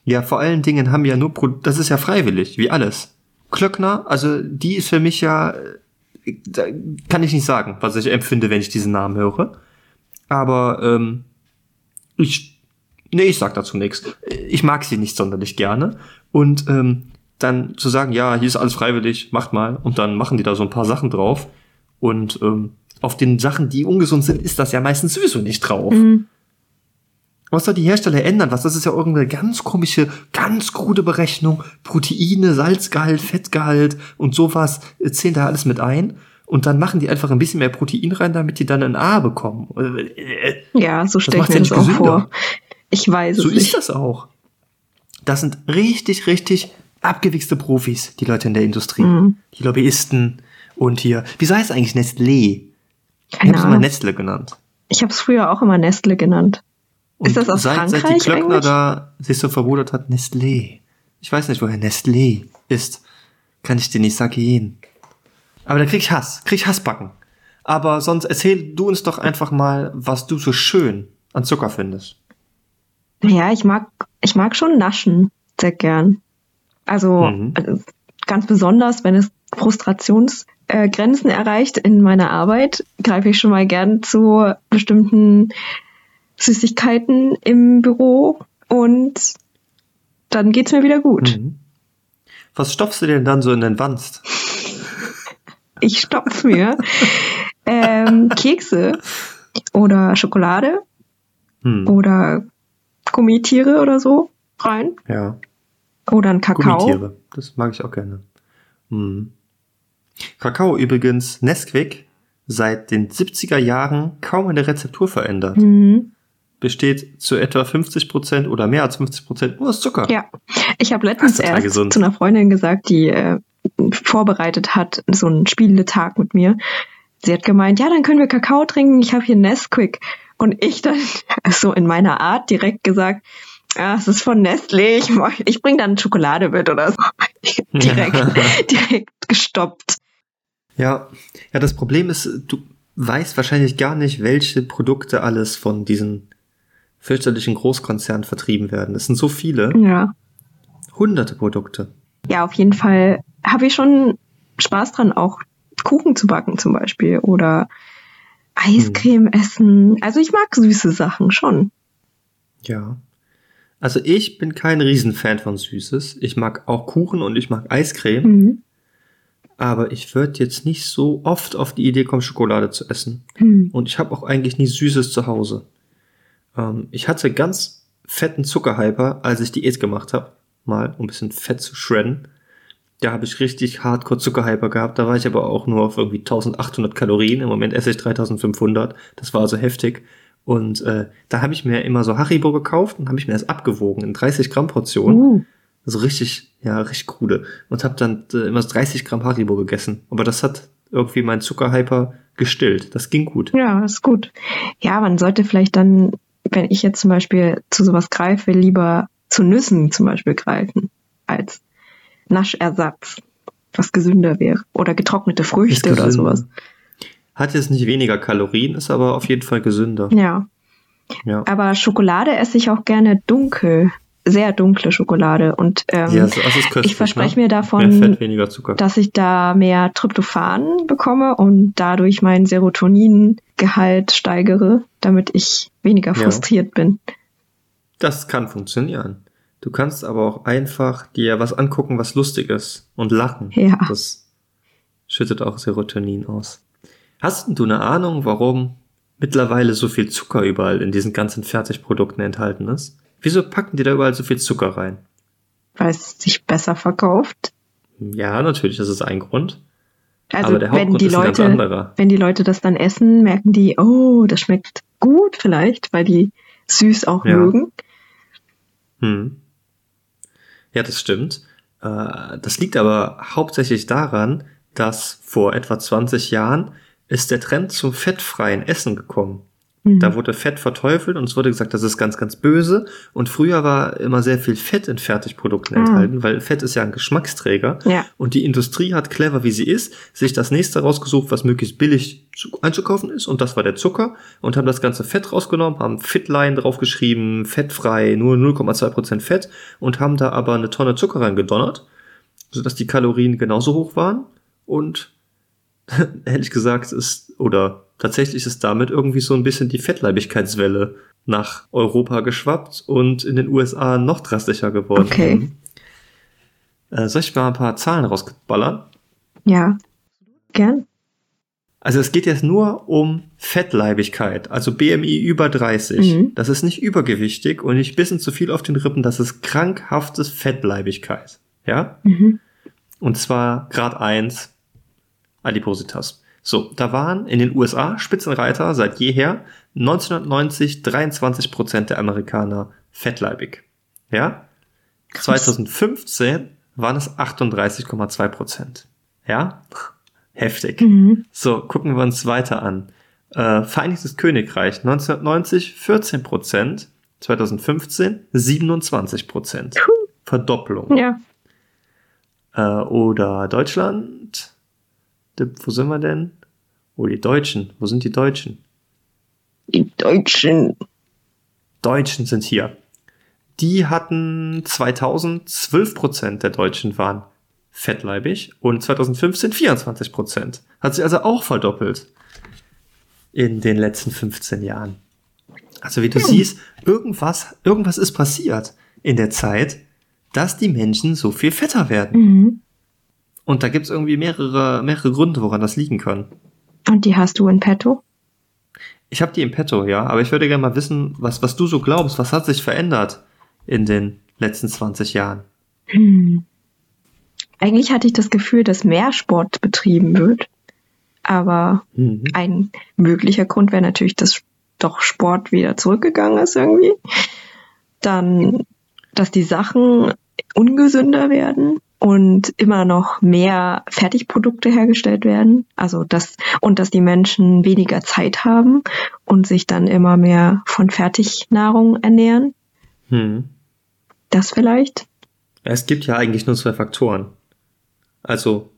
Ja, vor allen Dingen haben ja nur, Pro das ist ja freiwillig, wie alles. Klöckner, also die ist für mich ja, äh, da kann ich nicht sagen, was ich empfinde, wenn ich diesen Namen höre. Aber ähm, ich, nee, ich sag dazu nichts. Ich mag sie nicht sonderlich gerne. Und ähm, dann zu sagen, ja, hier ist alles freiwillig, macht mal. Und dann machen die da so ein paar Sachen drauf. Und ähm, auf den Sachen, die ungesund sind, ist das ja meistens sowieso nicht drauf. Mhm. Was soll die Hersteller ändern? Was? Das ist ja irgendeine ganz komische, ganz krude Berechnung. Proteine, Salzgehalt, Fettgehalt und sowas äh, zählen da alles mit ein. Und dann machen die einfach ein bisschen mehr Protein rein, damit die dann ein A bekommen. Äh, Ja, so stelle ich mir das nicht auch gesünder. vor. Ich weiß So es nicht. ist das auch. Das sind richtig, richtig abgewichste Profis, die Leute in der Industrie. Mhm. Die Lobbyisten und hier. Wieso heißt eigentlich Nestlé? Ich Keine habe es immer. Nestle genannt. Ich habe es früher auch immer Nestle genannt. Und Ist das aus seit, seit die Frankreich Klöckner eigentlich? da sich so verwudert hat, Nestlé. Ich weiß nicht, woher Nestlé ist. Kann ich dir nicht sagen. Aber da krieg ich Hass. Krieg ich Hassbacken. Aber sonst erzähl du uns doch einfach mal, was du so schön an Zucker findest. Ja, ich mag, ich mag schon Naschen sehr gern. Also Mhm. äh, ganz besonders, wenn es Frustrationsgrenzen äh, Grenzen erreicht in meiner Arbeit, greife ich schon mal gern zu bestimmten Süßigkeiten im Büro und dann geht's mir wieder gut. Mhm. Was stopfst du denn dann so in den Wanst? [LAUGHS] Ich stopf mir ähm, Kekse oder Schokolade Hm. oder Gummitiere oder so rein Ja. oder ein Kakao. Gummitiere. Das mag ich auch gerne. Hm. Kakao übrigens, Nesquik, seit den 70er Jahren kaum eine Rezeptur verändert. Mhm. Besteht zu etwa 50% oder mehr als 50% nur aus Zucker. Ja, ich habe letztens erst gesund. zu einer Freundin gesagt, die äh, vorbereitet hat, so einen Spieletag mit mir. Sie hat gemeint, ja, dann können wir Kakao trinken, ich habe hier Nesquik. Und ich dann [LAUGHS] so in meiner Art direkt gesagt, ah, es ist von Nestlé, ich, ich bring dann Schokolade mit oder so. [LAUGHS] [LAUGHS] direkt, direkt gestoppt. Ja, ja, das Problem ist, du weißt wahrscheinlich gar nicht, welche Produkte alles von diesen fürchterlichen Großkonzernen vertrieben werden. Es sind so viele, Ja. hunderte Produkte. Ja, auf jeden Fall habe ich schon Spaß dran, auch Kuchen zu backen zum Beispiel oder Eiscreme essen. Also ich mag süße Sachen schon. Ja. Also ich bin kein Riesenfan von Süßes. Ich mag auch Kuchen und ich mag Eiscreme. Mhm. Aber ich würde jetzt nicht so oft auf die Idee kommen, Schokolade zu essen. Mhm. Und ich habe auch eigentlich nie Süßes zu Hause. Ähm, ich hatte ganz fetten Zuckerhyper, als ich Diät gemacht habe. Mal, um ein bisschen Fett zu shredden. Da habe ich richtig hardcore Zuckerhyper gehabt. Da war ich aber auch nur auf irgendwie 1800 Kalorien. Im Moment esse ich 3500. Das war also heftig. Und äh, da habe ich mir immer so Haribo gekauft und habe ich mir das abgewogen in 30 Gramm Portionen. Uh, Also richtig, ja, richtig krude. Und habe dann äh, immer so 30 Gramm Haribo gegessen. Aber das hat irgendwie mein Zuckerhyper gestillt. Das ging gut. ja, ist gut. Ja, man sollte vielleicht dann, wenn ich jetzt zum Beispiel zu sowas greife, lieber zu Nüssen zum Beispiel greifen als Naschersatz, was gesünder wäre. Oder getrocknete Früchte oder sowas. Hat jetzt nicht weniger Kalorien, ist aber auf jeden Fall gesünder. Ja. Ja, Aber Schokolade esse ich auch gerne dunkel. Sehr dunkle Schokolade. Und ähm, ja ist köstlich. ich verspreche ne? mir davon, Fett, weniger Zucker. dass ich da mehr Tryptophan bekomme und dadurch meinen Serotoningehalt steigere, damit ich weniger Ja. frustriert bin. Das kann funktionieren. Du kannst aber auch einfach dir was angucken, was lustig ist und lachen. Ja. Das schüttet auch Serotonin aus. Hast denn du eine Ahnung, warum mittlerweile so viel Zucker überall in diesen ganzen Fertigprodukten enthalten ist? Wieso packen die da überall so viel Zucker rein? Weil es sich besser verkauft. Ja, natürlich, das ist ein Grund. Also aber der wenn Hauptgrund die ist ein ganz Leute, anderer. wenn die Leute das dann essen, merken die, oh, das schmeckt gut vielleicht, weil die süß auch Ja. mögen. Hm. Ja, das stimmt. Äh, Das liegt aber hauptsächlich daran, dass vor etwa 20 Jahren ist der Trend zum fettfreien Essen gekommen. Mhm. Da wurde Fett verteufelt und es wurde gesagt, das ist ganz, ganz böse. Und früher war immer sehr viel Fett in Fertigprodukten Ah. enthalten, weil Fett ist ja ein Geschmacksträger. Ja. Und die Industrie hat clever, wie sie ist, sich das nächste rausgesucht, was möglichst billig zu, einzukaufen ist. Und das war der Zucker. Und haben das ganze Fett rausgenommen, haben Fitline draufgeschrieben, fettfrei, nur 0,2% Fett. Und haben da aber eine Tonne Zucker reingedonnert, sodass die Kalorien genauso hoch waren. Und [LAUGHS] ehrlich gesagt ist, oder tatsächlich ist damit irgendwie so ein bisschen die Fettleibigkeitswelle nach Europa geschwappt und in den USA noch drastischer geworden. Okay. Äh, soll ich mal ein paar Zahlen rausballern? Ja. Gern. Also es geht jetzt nur um Fettleibigkeit, also BMI über 30. Mhm. Das ist nicht übergewichtig und nicht bisschen zu viel auf den Rippen, das ist krankhaftes Fettleibigkeit. Ja? Mhm. Und zwar Grad 1 Adipositas. So, da waren in den USA Spitzenreiter seit jeher 1990 23 Prozent der Amerikaner fettleibig. Ja? Krass. 2015 waren es 38,2 Prozent. Ja? Heftig. Mhm. So, gucken wir uns weiter an. Äh, Vereinigtes Königreich 1990 14 Prozent, 2015 27 Prozent. Verdopplung. Ja. Äh, oder Deutschland. Wo sind wir denn? Oh, die Deutschen. Wo sind die Deutschen? Die Deutschen. Deutschen sind hier. Die hatten 2000 12 Prozent der Deutschen waren fettleibig und 2015 24 Prozent. Hat sich also auch verdoppelt in den letzten 15 Jahren. Also wie du siehst, irgendwas, irgendwas ist passiert in der Zeit, dass die Menschen so viel fetter werden. Mhm. Und da gibt's irgendwie mehrere, mehrere Gründe, woran das liegen kann. Und die hast du in petto? Ich habe die im Petto, ja, aber ich würde gerne mal wissen, was, was du so glaubst, was hat sich verändert in den letzten 20 Jahren? Hm. Eigentlich hatte ich das Gefühl, dass mehr Sport betrieben wird. Aber Mhm. ein möglicher Grund wäre natürlich, dass doch Sport wieder zurückgegangen ist irgendwie. Dann, dass die Sachen ungesünder werden und immer noch mehr Fertigprodukte hergestellt werden. Also das, und dass die Menschen weniger Zeit haben und sich dann immer mehr von Fertignahrung ernähren. Hm. Das vielleicht? Es gibt ja eigentlich nur zwei Faktoren. Also,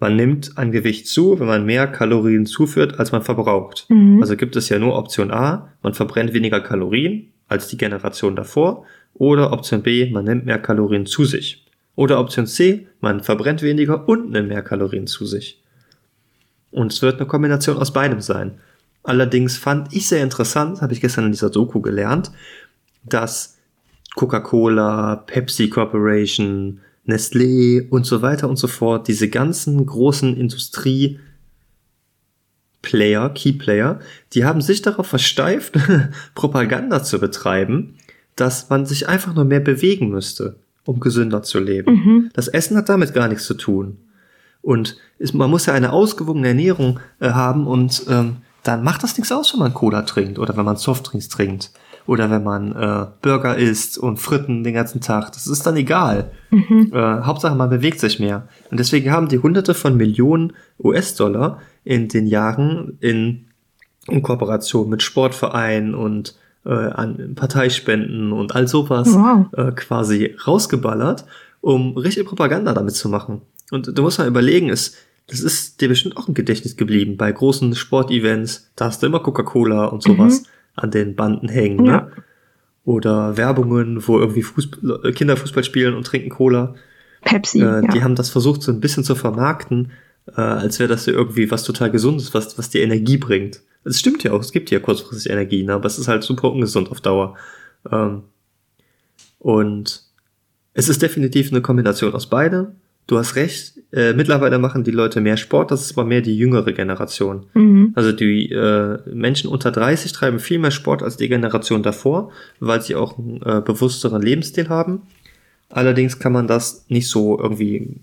man nimmt an Gewicht zu, wenn man mehr Kalorien zuführt, als man verbraucht. Mhm. Also gibt es ja nur Option A, man verbrennt weniger Kalorien als die Generation davor. Oder Option B, man nimmt mehr Kalorien zu sich. Oder Option C, man verbrennt weniger und nimmt mehr Kalorien zu sich. Und es wird eine Kombination aus beidem sein. Allerdings fand ich sehr interessant, habe ich gestern in dieser Doku gelernt, dass Coca-Cola, Pepsi Corporation, Nestlé und so weiter und so fort, diese ganzen großen Industrie Player, Key Player, die haben sich darauf versteift, [LAUGHS] Propaganda zu betreiben, dass man sich einfach nur mehr bewegen müsste, um gesünder zu leben. Mhm. Das Essen hat damit gar nichts zu tun. Und ist, man muss ja eine ausgewogene Ernährung äh, haben und ähm, dann macht das nichts aus, wenn man Cola trinkt oder wenn man Softdrinks trinkt oder wenn man äh, Burger isst und Fritten den ganzen Tag. Das ist dann egal. Mhm. Äh, Hauptsache, man bewegt sich mehr. Und deswegen haben die Hunderte von Millionen US-Dollar in den Jahren in, in Kooperation mit Sportvereinen und äh, an Parteispenden und all sowas Wow. äh, quasi rausgeballert, um richtig Propaganda damit zu machen. Und du musst mal überlegen, es, das ist dir bestimmt auch im Gedächtnis geblieben. Bei großen Sportevents, da hast du immer Coca-Cola und sowas an den Banden hängen. Ja. Ne? Oder Werbungen, wo irgendwie Fußball, Kinder Fußball spielen und trinken Cola. Pepsi. Äh, ja. Die haben das versucht, so ein bisschen zu vermarkten, äh, als wäre das ja irgendwie was total Gesundes, was, was dir Energie bringt. Es stimmt ja auch, es gibt ja kurzfristig Energie, ne? aber es ist halt super ungesund auf Dauer. Ähm, und es ist definitiv eine Kombination aus beidem. Du hast recht, äh, mittlerweile machen die Leute mehr Sport, das ist aber mehr die jüngere Generation. mhm. Also die äh, Menschen unter 30 treiben viel mehr Sport als die Generation davor, weil sie auch einen äh, bewussteren Lebensstil haben. Allerdings kann man das nicht so irgendwie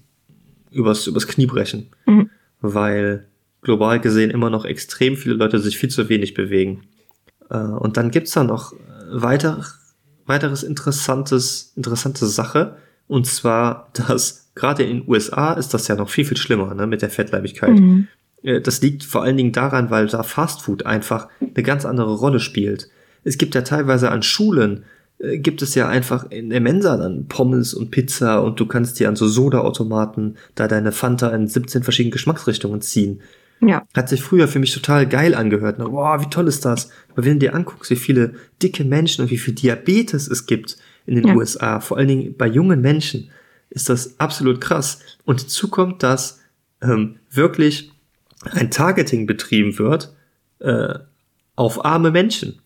übers, übers Knie brechen, Mhm. weil global gesehen immer noch extrem viele Leute sich viel zu wenig bewegen. Äh, und dann gibt's da noch weiter, weiteres interessantes, interessante Sache, und zwar, [LAUGHS] dass gerade in den USA ist das ja noch viel, viel schlimmer ne, mit der Fettleibigkeit. Mhm. Äh, Das liegt vor allen Dingen daran, weil da Fastfood einfach eine ganz andere Rolle spielt. Es gibt ja teilweise an Schulen, äh, gibt es ja einfach in der Mensa dann Pommes und Pizza und du kannst dir an so Soda-Automaten da deine Fanta in 17 verschiedenen Geschmacksrichtungen ziehen. Ja. Hat sich früher für mich total geil angehört. Ne? Boah, wie toll ist das? Aber wenn du dir anguckst, wie viele dicke Menschen und wie viel Diabetes es gibt in den Ja. USA, vor allen Dingen bei jungen Menschen, ist das absolut krass. Und hinzu kommt, dass ähm, wirklich ein Targeting betrieben wird äh, auf arme Menschen.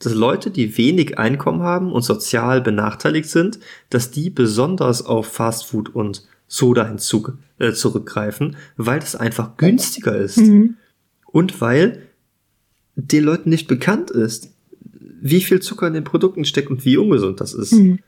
Dass Leute, die wenig Einkommen haben und sozial benachteiligt sind, dass die besonders auf Fastfood und Soda hinzu, äh, zurückgreifen, weil das einfach günstiger ist. Mhm. Und weil den Leuten nicht bekannt ist, wie viel Zucker in den Produkten steckt und wie ungesund das ist. Mhm.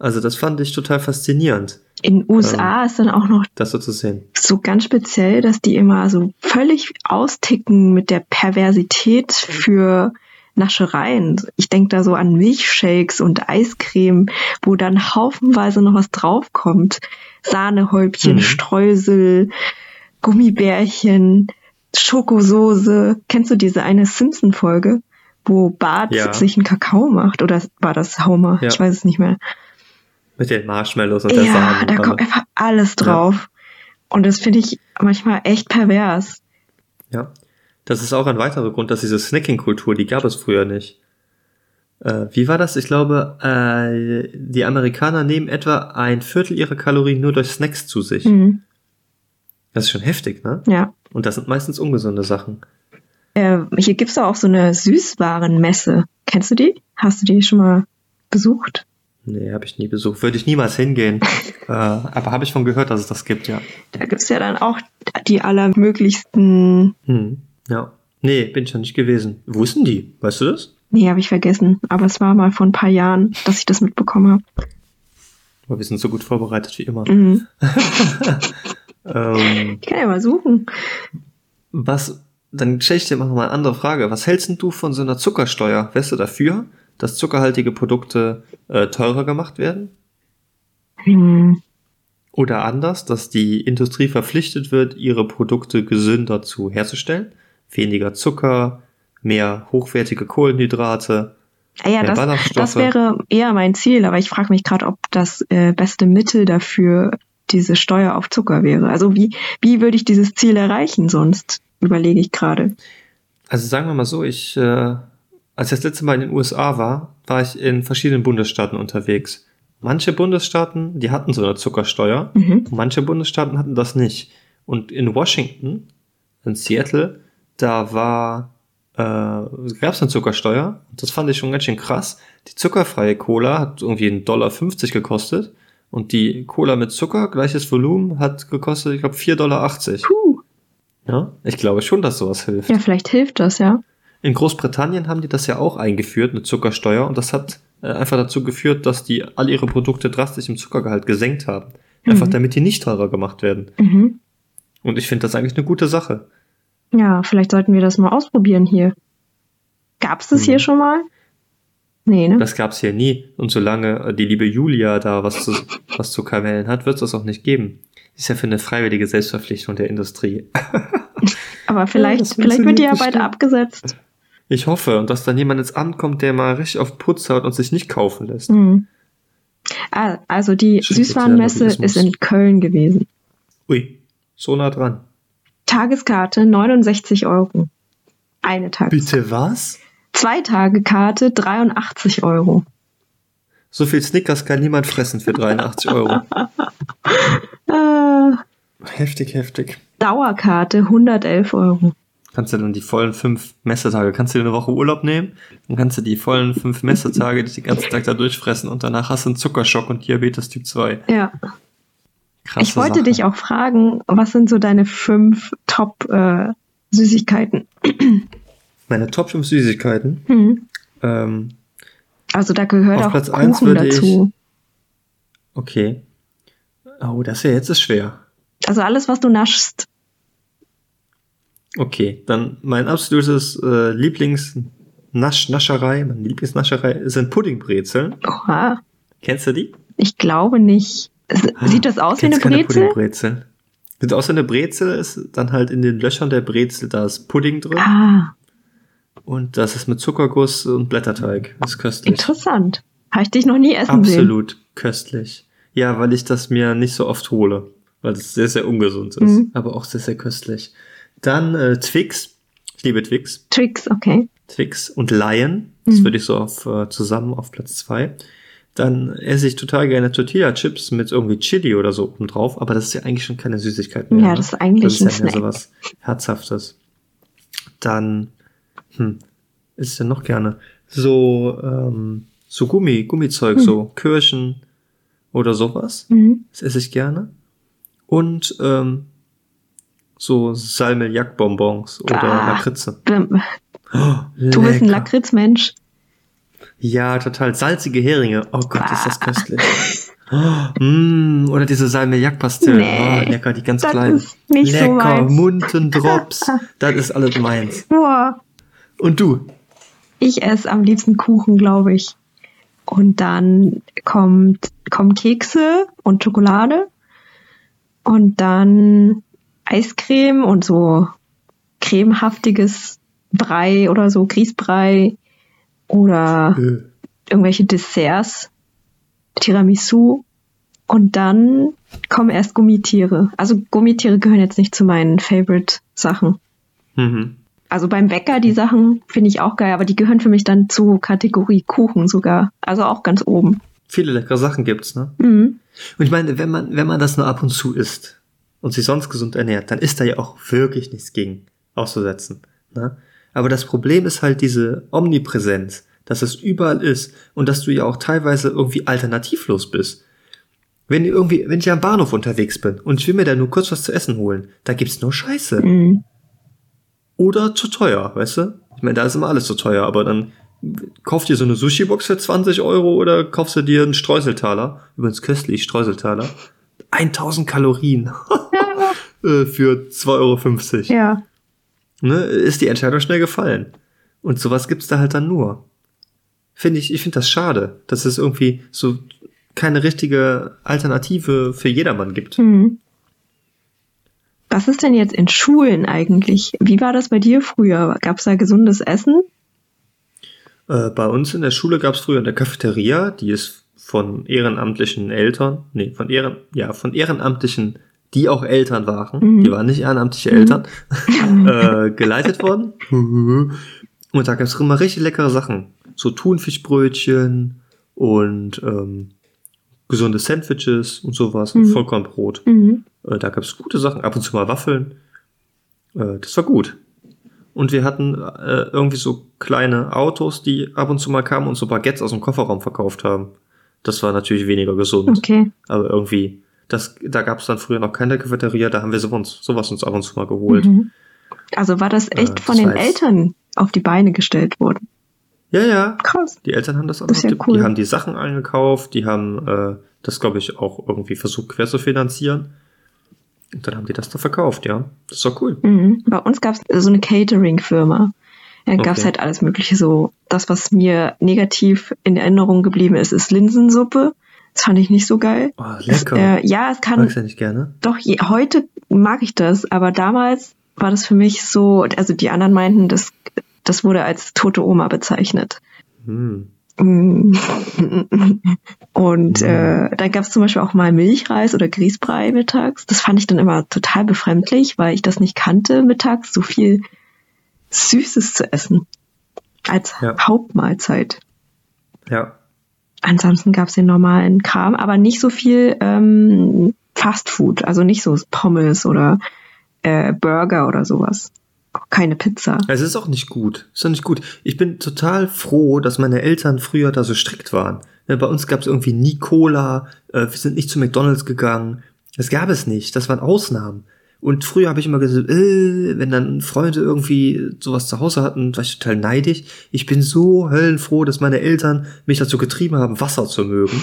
Also das fand ich total faszinierend, In den USA ist dann auch noch das so zu sehen. so ganz speziell, dass die immer so völlig austicken mit der Perversität für Naschereien. Ich denke da so an Milchshakes und Eiscreme, wo dann haufenweise noch was draufkommt. Sahnehäubchen, Mhm. Streusel, Gummibärchen, Schokosoße. Kennst du diese eine Simpson-Folge, wo Bart Ja. sich einen Kakao macht? Oder war das Homer? Ja. Ich weiß es nicht mehr. Mit den Marshmallows und der Ja, Sahne. da kommt einfach alles drauf. Und das finde ich manchmal echt pervers. Ja. Das ist auch ein weiterer Grund, dass diese Snacking-Kultur, die gab es früher nicht. Äh, wie war das? Ich glaube, äh, die Amerikaner nehmen etwa ein Viertel ihrer Kalorien nur durch Snacks zu sich. Mhm. Das ist schon heftig, ne? Ja. Und das sind meistens ungesunde Sachen. Äh, hier gibt's auch so eine Süßwarenmesse. Kennst du die? Hast du die schon mal besucht? Nee, habe ich nie besucht. Würde ich niemals hingehen. [LAUGHS] äh, aber habe ich von gehört, dass es das gibt, ja. Da gibt's ja dann auch die allermöglichsten. Hm. Ja. Nee, bin ich noch nicht gewesen. Wo ist denn die? Weißt du das? Nee, habe ich vergessen. Aber es war mal vor ein paar Jahren, dass ich das mitbekommen habe. Aber wir sind so gut vorbereitet wie immer. Mhm. [LAUGHS] [LAUGHS] Ähm, Ich kann ja mal suchen. was, dann stelle ich dir mal eine andere Frage. Was hältst denn du von so einer Zuckersteuer? Wärst du dafür, dass zuckerhaltige Produkte äh, teurer gemacht werden? Hm. Oder anders, dass die Industrie verpflichtet wird, ihre Produkte gesünder zu herzustellen? Weniger Zucker, mehr hochwertige Kohlenhydrate. Ah ja, Mehr das, das wäre eher mein Ziel, aber ich frage mich gerade, ob das äh, beste Mittel dafür diese Steuer auf Zucker wäre. Also wie, wie würde ich dieses Ziel erreichen sonst? Überlege ich gerade. Also sagen wir mal so, ich, äh, als ich das letzte Mal in den USA war, war ich in verschiedenen Bundesstaaten unterwegs. Manche Bundesstaaten, die hatten so eine Zuckersteuer, Mhm. manche Bundesstaaten hatten das nicht. Und in Washington, in Seattle, da war, äh, gab es eine Zuckersteuer. Und das fand ich schon ganz schön krass. Die zuckerfreie Cola hat irgendwie 1,50 Dollar gekostet. Und die Cola mit Zucker, gleiches Volumen, hat gekostet, ich glaube, 4,80 Dollar. Puh. Ja, ich glaube schon, dass sowas hilft. Ja, vielleicht hilft das, ja. In Großbritannien haben die das ja auch eingeführt, eine Zuckersteuer, und das hat äh, einfach dazu geführt, dass die all ihre Produkte drastisch im Zuckergehalt gesenkt haben. Einfach Mhm. damit die nicht teurer gemacht werden. Mhm. Und ich finde das eigentlich eine gute Sache. Ja, vielleicht sollten wir das mal ausprobieren hier. Gab's das Mhm. hier schon mal? Nee, ne? Das gab's hier nie. Und solange äh, die liebe Julia da was zu, was zu kamellen hat, wird es das auch nicht geben. Ist ja für eine freiwillige Selbstverpflichtung der Industrie. [LAUGHS] Aber vielleicht, das vielleicht wird die ja bald bestimmt. abgesetzt. Ich hoffe, und dass dann jemand ins Amt kommt, der mal richtig auf Putz haut und sich nicht kaufen lässt. Mhm. Ah, also die Süßwarenmesse ist in Köln gewesen. Ui, so nah dran. Tageskarte 69 Euro. Eine Tageskarte. Bitte was? Zwei Tage Karte 83 Euro. So viel Snickers kann niemand fressen für 83 Euro. Äh, [LAUGHS] Heftig, heftig. Dauerkarte 111 Euro. Kannst du dann die vollen fünf Messetage, kannst du dir eine Woche Urlaub nehmen, dann kannst du die vollen fünf Messetage den ganzen Tag da durchfressen und danach hast du einen Zuckerschock und Diabetes Typ 2. Ja. Krasse ich wollte Sache. dich auch fragen, was sind so deine fünf Top äh, Süßigkeiten? [CLEARS THROAT] Meine Top 5 Süßigkeiten. Hm. Ähm, Also da gehört Auf auch Platz Kuchen eins würde ich- dazu. okay. Oh, das ist ja jetzt ist schwer. Also alles, was du naschst. Okay, dann mein absolutes äh, Lieblings-Nascherei, meine Lieblingsnascherei sind Puddingbrezeln. Oha. Kennst du die? Ich glaube nicht. S- Sieht das aus wie eine Brezel? Puddingbrezel? Und außer eine Brezel ist dann halt in den Löchern der Brezel da ist Pudding drin. Ah, Und das ist mit Zuckerguss und Blätterteig. Das ist köstlich. interessant. Habe ich dich noch nie essen sehen. Absolut köstlich. Ja, weil ich das mir nicht so oft hole. Weil es sehr, sehr ungesund ist. Mhm. Aber auch sehr, sehr köstlich. Dann äh, Twix. Ich liebe Twix. Tricks, okay. Twix und Lion. Das Mhm. würde ich so auf, äh, zusammen auf Platz zwei. Dann esse ich total gerne Tortilla-Chips mit irgendwie Chili oder so oben drauf. Aber das ist ja eigentlich schon keine Süßigkeit mehr. Ja, ne? das ist eigentlich das ist ein ja mehr Snack. sowas Herzhaftes. Dann, hm, ist denn noch gerne? So, ähm, so Gummi, Gummizeug, so Kirschen oder sowas. Mhm. Das esse ich gerne. Und ähm, so Salmiak-Bonbons oder Ah. Lakritze. Ähm, Oh, Du bist ein. Lakritzmensch. Ja, total. Salzige Heringe. Oh Gott, ist das Ah. köstlich. Oh, mm, oder diese Salmiak-Pastillen. Nee, oh, lecker, die ganz das kleinen. ist nicht so lecker, meins. Muntendrops. [LAUGHS] das ist alles meins. Boah. Und du? Ich esse am liebsten Kuchen, glaube ich. Und dann kommt, kommen Kekse und Schokolade. Und dann Eiscreme und so cremehaftiges Brei oder so, Grießbrei. Oder Äh, irgendwelche Desserts, Tiramisu. Und dann kommen erst Gummitiere. Also Gummitiere gehören jetzt nicht zu meinen Favorite-Sachen. Mhm. Also beim Bäcker, die Sachen finde ich auch geil, aber die gehören für mich dann zur Kategorie Kuchen sogar. Also auch ganz oben. Viele leckere Sachen gibt's, ne? Mhm. Und ich meine, wenn man, wenn man das nur ab und zu isst und sich sonst gesund ernährt, dann ist da ja auch wirklich nichts gegen auszusetzen. Ne? Aber das Problem ist halt diese Omnipräsenz, dass es überall ist und dass du ja auch teilweise irgendwie alternativlos bist. Wenn, irgendwie, wenn ich am Bahnhof unterwegs bin und ich will mir da nur kurz was zu essen holen, da gibt's nur Scheiße. Mhm. Oder zu teuer, weißt du? Ich meine, da ist immer alles zu teuer, aber dann kauf dir so eine Sushi-Box für 20 Euro oder kaufst du dir einen Streuseltaler. Übrigens köstlich, Streuseltaler. 1000 Kalorien [LAUGHS] äh, für 2,50 Euro. Ja. Ne? Ist die Entscheidung schnell gefallen. Und sowas gibt's da halt dann nur. Finde ich, ich finde das schade, dass es irgendwie so keine richtige Alternative für jedermann gibt. Mhm. Was ist denn jetzt in Schulen eigentlich? Wie war das bei dir früher? Gab es da gesundes Essen? Äh, bei uns in der Schule gab es früher eine Cafeteria, die ist von ehrenamtlichen Eltern, nee, von Ehren, ja, von ehrenamtlichen, die auch Eltern waren, die waren nicht ehrenamtliche Eltern, [LAUGHS] äh, geleitet worden. Und da gab es immer richtig leckere Sachen. So Thunfischbrötchen und ähm, gesunde Sandwiches und sowas und Vollkornbrot. Mhm. Äh, da gab es gute Sachen, ab und zu mal Waffeln. Äh, das war gut. Und wir hatten äh, irgendwie so kleine Autos, die ab und zu mal kamen und so Baguettes aus dem Kofferraum verkauft haben. Das war natürlich weniger gesund. Okay. Aber irgendwie, das, da gab es dann früher noch keine Cafeteria, da haben wir sowas, sowas uns ab und zu mal geholt. Mhm. Also war das echt Äh, von das den Eltern auf die Beine gestellt worden? Ja, ja. Krass. Die Eltern haben das auch Das ja die, cool. die haben die Sachen eingekauft, die haben äh, das, glaube ich, auch irgendwie versucht quer zu finanzieren. Und dann haben die das da verkauft, ja. Das ist doch cool. Mhm. Bei uns gab es so eine Catering-Firma. Da gab es Okay. halt alles Mögliche. So, das, was mir negativ in Erinnerung geblieben ist, ist Linsensuppe. Das fand ich nicht so geil. Oh, lecker. äh, ja, es kann, Magst du ja nicht gerne? doch, je, heute mag ich das, aber damals war das für mich so, also die anderen meinten, das, das wurde als tote Oma bezeichnet. Hm. Mm. [LAUGHS] Und äh, dann gab es zum Beispiel auch mal Milchreis oder Grießbrei mittags. Das fand ich dann immer total befremdlich, weil ich das nicht kannte, mittags so viel Süßes zu essen als Ja. Hauptmahlzeit. Ja. Ansonsten gab es den normalen Kram, aber nicht so viel ähm, Fast Food, also nicht so Pommes oder äh, Burger oder sowas. Auch keine Pizza. Es ist auch nicht gut. Ist doch nicht gut. Ich bin total froh, dass meine Eltern früher da so strikt waren. Ja, bei uns gab es irgendwie nie Cola, äh, wir sind nicht zu McDonalds gegangen. Das gab es nicht. Das waren Ausnahmen. Und früher habe ich immer gesagt, äh, wenn dann Freunde irgendwie sowas zu Hause hatten, war ich total neidisch. Ich bin so höllenfroh, dass meine Eltern mich dazu getrieben haben, Wasser zu mögen.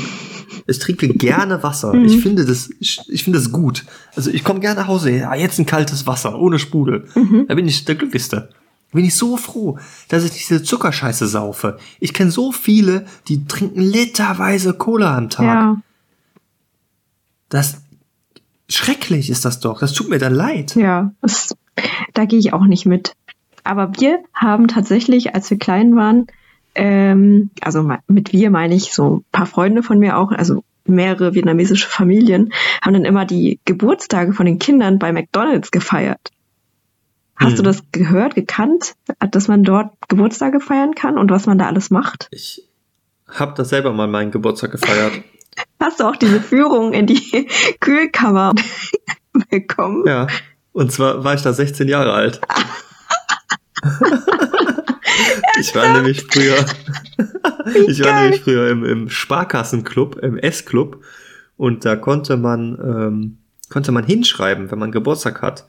Ich trinke gerne Wasser. [LAUGHS] Ich finde das, ich, ich finde das gut. Also ich komme gerne nach Hause. Ja, jetzt ein kaltes Wasser ohne Sprudel. Da bin ich der Glücklichste. Bin ich so froh, dass ich diese Zuckerscheiße saufe. Ich kenne so viele, die trinken literweise Cola am Tag. Ja. Das schrecklich ist das doch. Das tut mir dann leid. Ja, das, da gehe ich auch nicht mit. Aber wir haben tatsächlich, als wir klein waren, ähm, also mit wir meine ich so ein paar Freunde von mir auch, also mehrere vietnamesische Familien, haben dann immer die Geburtstage von den Kindern bei McDonalds gefeiert. Hast hm. du das gehört, gekannt, dass man dort Geburtstage feiern kann und was man da alles macht? Ich habe das selber mal meinen Geburtstag gefeiert. [LAUGHS] Hast du auch diese Führung in die [LAUGHS] Kühlkammer [LAUGHS] bekommen? Ja. Und zwar war ich da 16 Jahre alt. [LAUGHS] ich war nämlich früher, ich war nämlich früher im, im Sparkassenclub, im S-Club und da konnte man, ähm, konnte man hinschreiben, wenn man Geburtstag hat,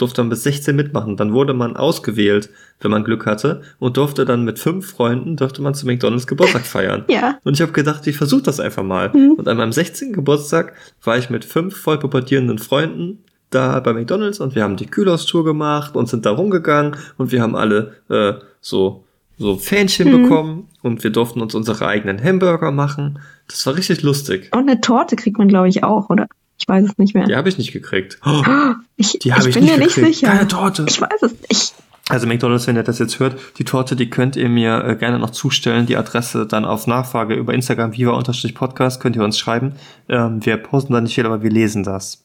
durfte man bis 16 mitmachen. Dann wurde man ausgewählt, wenn man Glück hatte und durfte dann mit fünf Freunden, durfte man zu McDonalds Geburtstag [LAUGHS] feiern. ja. Und ich habe gedacht, ich versuche das einfach mal. Mhm. Und an meinem 16. Geburtstag war ich mit fünf voll pubertierenden Freunden da bei McDonalds und wir haben die Kühlhaustour gemacht und sind da rumgegangen und wir haben alle äh, so so Fähnchen mhm. bekommen und wir durften uns unsere eigenen Hamburger machen. Das war richtig lustig. Und eine Torte kriegt man, glaube ich, auch, oder? Ich weiß es nicht mehr. Die habe ich nicht gekriegt. Oh, [GASPS] ich, die habe ich, ich bin nicht mir gekriegt. nicht sicher. Keine Torte. Ich weiß es nicht. Also McDonalds, wenn ihr das jetzt hört, die Torte, die könnt ihr mir äh, gerne noch zustellen. Die Adresse dann auf Nachfrage über Instagram, viva-podcast, könnt ihr uns schreiben. Ähm, wir posten da nicht viel, aber wir lesen das.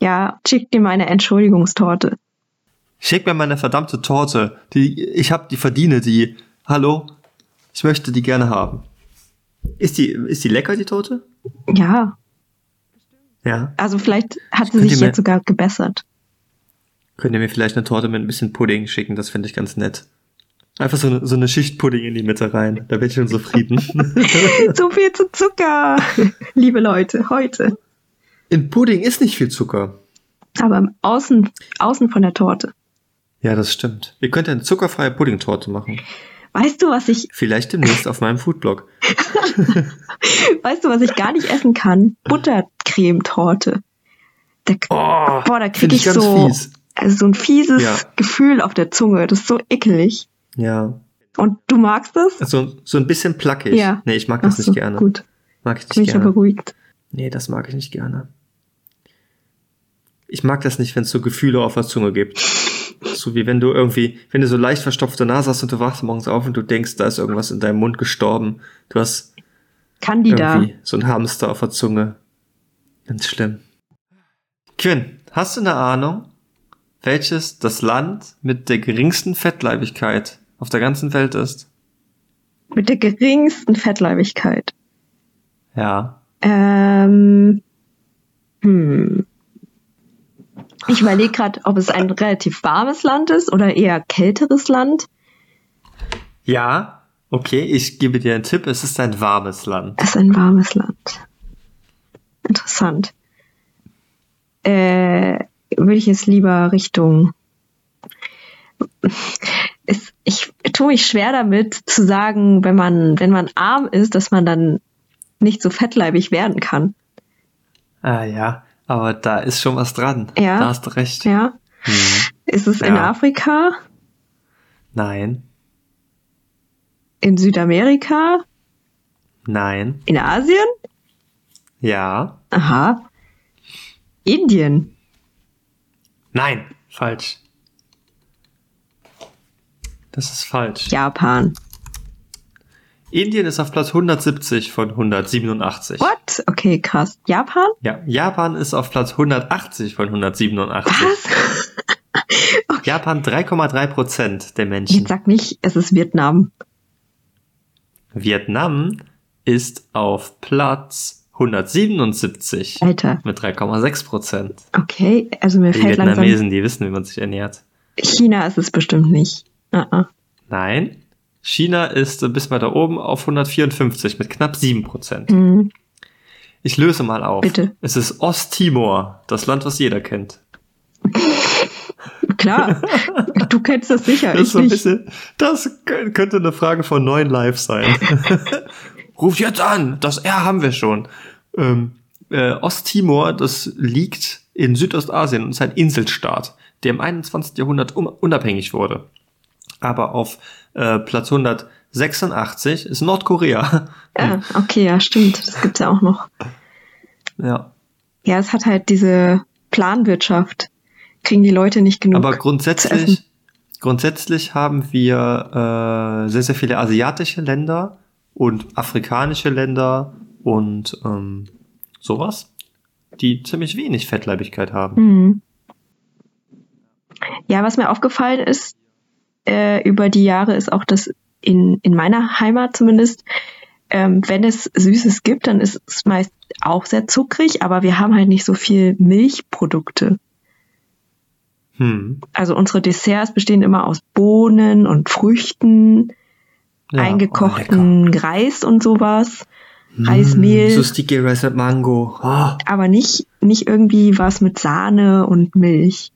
Ja, schickt dir meine Entschuldigungstorte. Schick mir meine verdammte Torte. Die, ich hab, die verdiene die. Hallo? Ich möchte die gerne haben. Ist die, ist die lecker, die Torte? Ja. Ja. Also vielleicht hat sie sich jetzt sogar gebessert. Könnt ihr mir vielleicht eine Torte mit ein bisschen Pudding schicken? Das finde ich ganz nett. Einfach so eine, so eine Schicht Pudding in die Mitte rein. Da bin ich schon zufrieden. [LAUGHS] so viel zu Zucker, [LAUGHS] liebe Leute, heute. In Pudding ist nicht viel Zucker. Aber außen, außen von der Torte. Ja, das stimmt. Ihr könnt eine zuckerfreie Puddingtorte machen. Weißt du, was ich. Vielleicht demnächst auf meinem Foodblog. [LAUGHS] weißt du, was ich gar nicht essen kann? Buttercremetorte. Da, oh, boah, da kriege ich, ich so. Fies also so ein fieses ja. Gefühl auf der Zunge. Das ist so ekelig. Ja. Und du magst das? So, so ein bisschen plackig. Ja. Nee, ich mag das Ach nicht gerne. Gut. Mag ich nicht Bin gerne. Ich beruhigt. Nee, das mag ich nicht gerne. Ich mag das nicht, wenn es so Gefühle auf der Zunge gibt. So wie wenn du irgendwie, wenn du so leicht verstopfte Nase hast und du wachst morgens auf und du denkst, da ist irgendwas in deinem Mund gestorben. Du hast Candida. irgendwie so ein Hamster auf der Zunge. Ganz schlimm. Quinn, hast du eine Ahnung, welches das Land mit der geringsten Fettleibigkeit auf der ganzen Welt ist? Mit der geringsten Fettleibigkeit. Ja. Ähm, hm. Ich überlege gerade, ob es ein relativ warmes Land ist oder eher kälteres Land. Ja, okay, ich gebe dir einen Tipp, es ist ein warmes Land. Es ist ein warmes Land. Interessant. Äh, würde ich es lieber Richtung. Es, ich tue mich schwer damit zu sagen, wenn man, wenn man arm ist, dass man dann nicht so fettleibig werden kann. Ah ja, aber da ist schon was dran. Ja. Da hast du recht. Ja. Hm. Ist es ja. in Afrika? Nein. In Südamerika? Nein. In Asien? Ja. Aha. Indien? Nein, falsch. Das ist falsch. Japan. Indien ist auf Platz 170 von 187. What? Okay, krass. Japan? Ja, Japan ist auf Platz 180 von 187. Was? [LAUGHS] okay. Japan 3,3 Prozent der Menschen. Jetzt sag nicht, es ist Vietnam. Vietnam ist auf Platz 177. Alter. Mit 3,6 Prozent. Okay, also mir die fällt langsam... Die Vietnamesen, die wissen, wie man sich ernährt. China ist es bestimmt nicht. Uh -uh. Nein. China ist bis weiter oben auf 154 mit knapp 7 Prozent. Mhm. Ich löse mal auf. Bitte. Es ist Osttimor, das Land, was jeder kennt. [LAUGHS] Klar, du kennst das sicher. Das, so ein bisschen, das könnte eine Frage von neuen Live sein. [LAUGHS] Ruf jetzt an, das R haben wir schon. Ähm, äh, Osttimor, das liegt in Südostasien und ist ein Inselstaat, der im 21. Jahrhundert unabhängig wurde. Aber auf äh, Platz 186 ist Nordkorea. [LAUGHS] Ja, okay, ja, stimmt. Das gibt's ja auch noch. Ja. Ja, es hat halt diese Planwirtschaft. Kriegen die Leute nicht genug. Aber grundsätzlich, grundsätzlich haben wir äh, sehr, sehr viele asiatische Länder und afrikanische Länder und ähm, sowas, die ziemlich wenig Fettleibigkeit haben. Mhm. Ja, was mir aufgefallen ist äh, über die Jahre, ist auch, dass in, in meiner Heimat zumindest, ähm, wenn es Süßes gibt, dann ist es meist auch sehr zuckrig, aber wir haben halt nicht so viel Milchprodukte. Hm. Also unsere Desserts bestehen immer aus Bohnen und Früchten, Ja, oh, eingekochten Reis und sowas. Reismehl, Mm, So Sticky Rice mit Mango. Oh, aber nicht, nicht irgendwie was mit Sahne und Milch.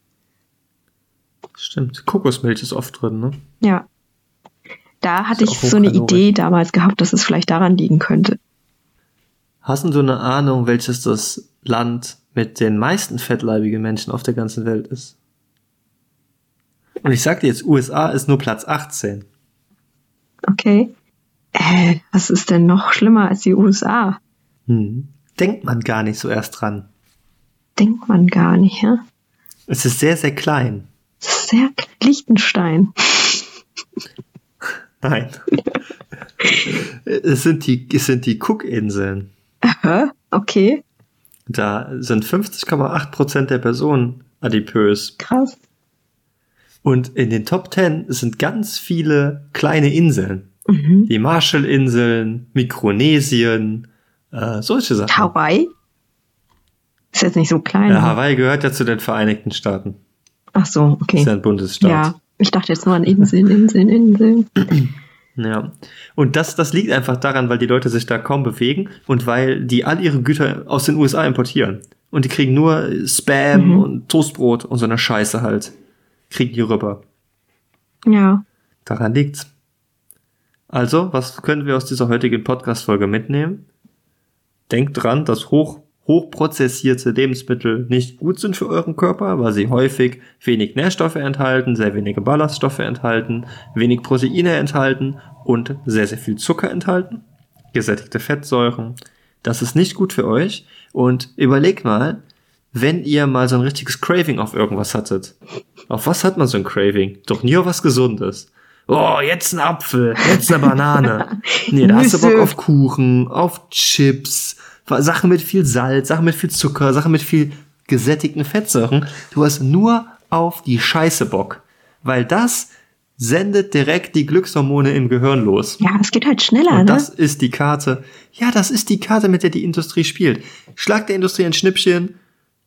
Stimmt. Kokosmilch ist oft drin, ne? Ja. Da hatte ich so eine. Idee damals gehabt, dass es vielleicht daran liegen könnte. Hast du eine Ahnung, welches das Land mit den meisten fettleibigen Menschen auf der ganzen Welt ist? Und ich sag dir jetzt, USA ist nur Platz 18. Okay. Äh, was ist denn noch schlimmer als die USA? Hm. Denkt man gar nicht so erst dran. Denkt man gar nicht, ja? Es ist sehr, sehr klein. Sehr Liechtenstein. Nein. es sind die, es sind die Cook-Inseln. Aha, okay, Da sind 50,8 Prozent der Personen adipös. krass. Und in den Top 10 sind ganz viele kleine Inseln. Mhm. Die Marshallinseln, Mikronesien, äh, solche Sachen. Hawaii? Ist jetzt nicht so klein. Ja, aber- Hawaii gehört ja zu den Vereinigten Staaten. Ach so, okay. Ist ja ein Bundesstaat. Ja, ich dachte jetzt nur an Inseln, Inseln, Inseln. Ja. Und das, das liegt einfach daran, weil die Leute sich da kaum bewegen und weil die all ihre Güter aus den USA importieren. Und die kriegen nur Spam Mhm. und Toastbrot und so eine Scheiße halt. Kriegen die rüber. Ja, Daran liegt's. Also, was können wir aus dieser heutigen Podcast-Folge mitnehmen? Denkt dran, dass hoch, hochprozessierte Lebensmittel nicht gut sind für euren Körper, weil sie häufig wenig Nährstoffe enthalten, sehr wenige Ballaststoffe enthalten, wenig Proteine enthalten und sehr, sehr viel Zucker enthalten, gesättigte Fettsäuren. Das ist nicht gut für euch und überlegt mal, wenn ihr mal so ein richtiges Craving auf irgendwas hattet. Auf was hat man so ein Craving? Doch nie auf was Gesundes. Oh, jetzt ein Apfel, jetzt eine Banane. [LAUGHS] Nee, da hast du Bock auf Kuchen, auf Chips, Sachen mit viel Salz, Sachen mit viel Zucker, Sachen mit viel gesättigten Fettsäuren. Du hast nur auf die Scheiße Bock. Weil das sendet direkt die Glückshormone im Gehirn los. ja, es geht halt schneller, Und ne? das ist die Karte. Ja, das ist die Karte, mit der die Industrie spielt. Schlagt der Industrie ein Schnippchen,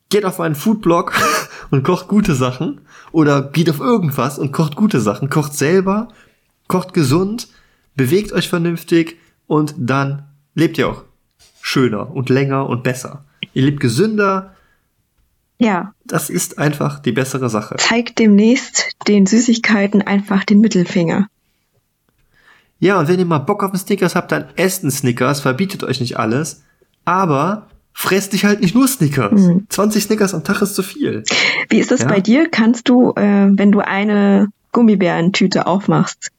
geht auf einen Foodblog [LAUGHS] und kocht gute Sachen. Oder geht auf irgendwas und kocht gute Sachen. Kocht selber, kocht gesund, bewegt euch vernünftig und dann lebt ihr auch schöner und länger und besser. Ihr lebt gesünder. Ja, Das ist einfach die bessere Sache. zeigt demnächst den Süßigkeiten einfach den Mittelfinger. Ja, und wenn ihr mal Bock auf einen Snickers habt, dann esst einen Snickers, verbietet euch nicht alles, aber fresst dich halt nicht nur Snickers. Mhm. 20 Snickers am Tag ist zu viel. Wie ist das Ja. bei dir? Kannst du, äh, wenn du eine Gummibärentüte aufmachst,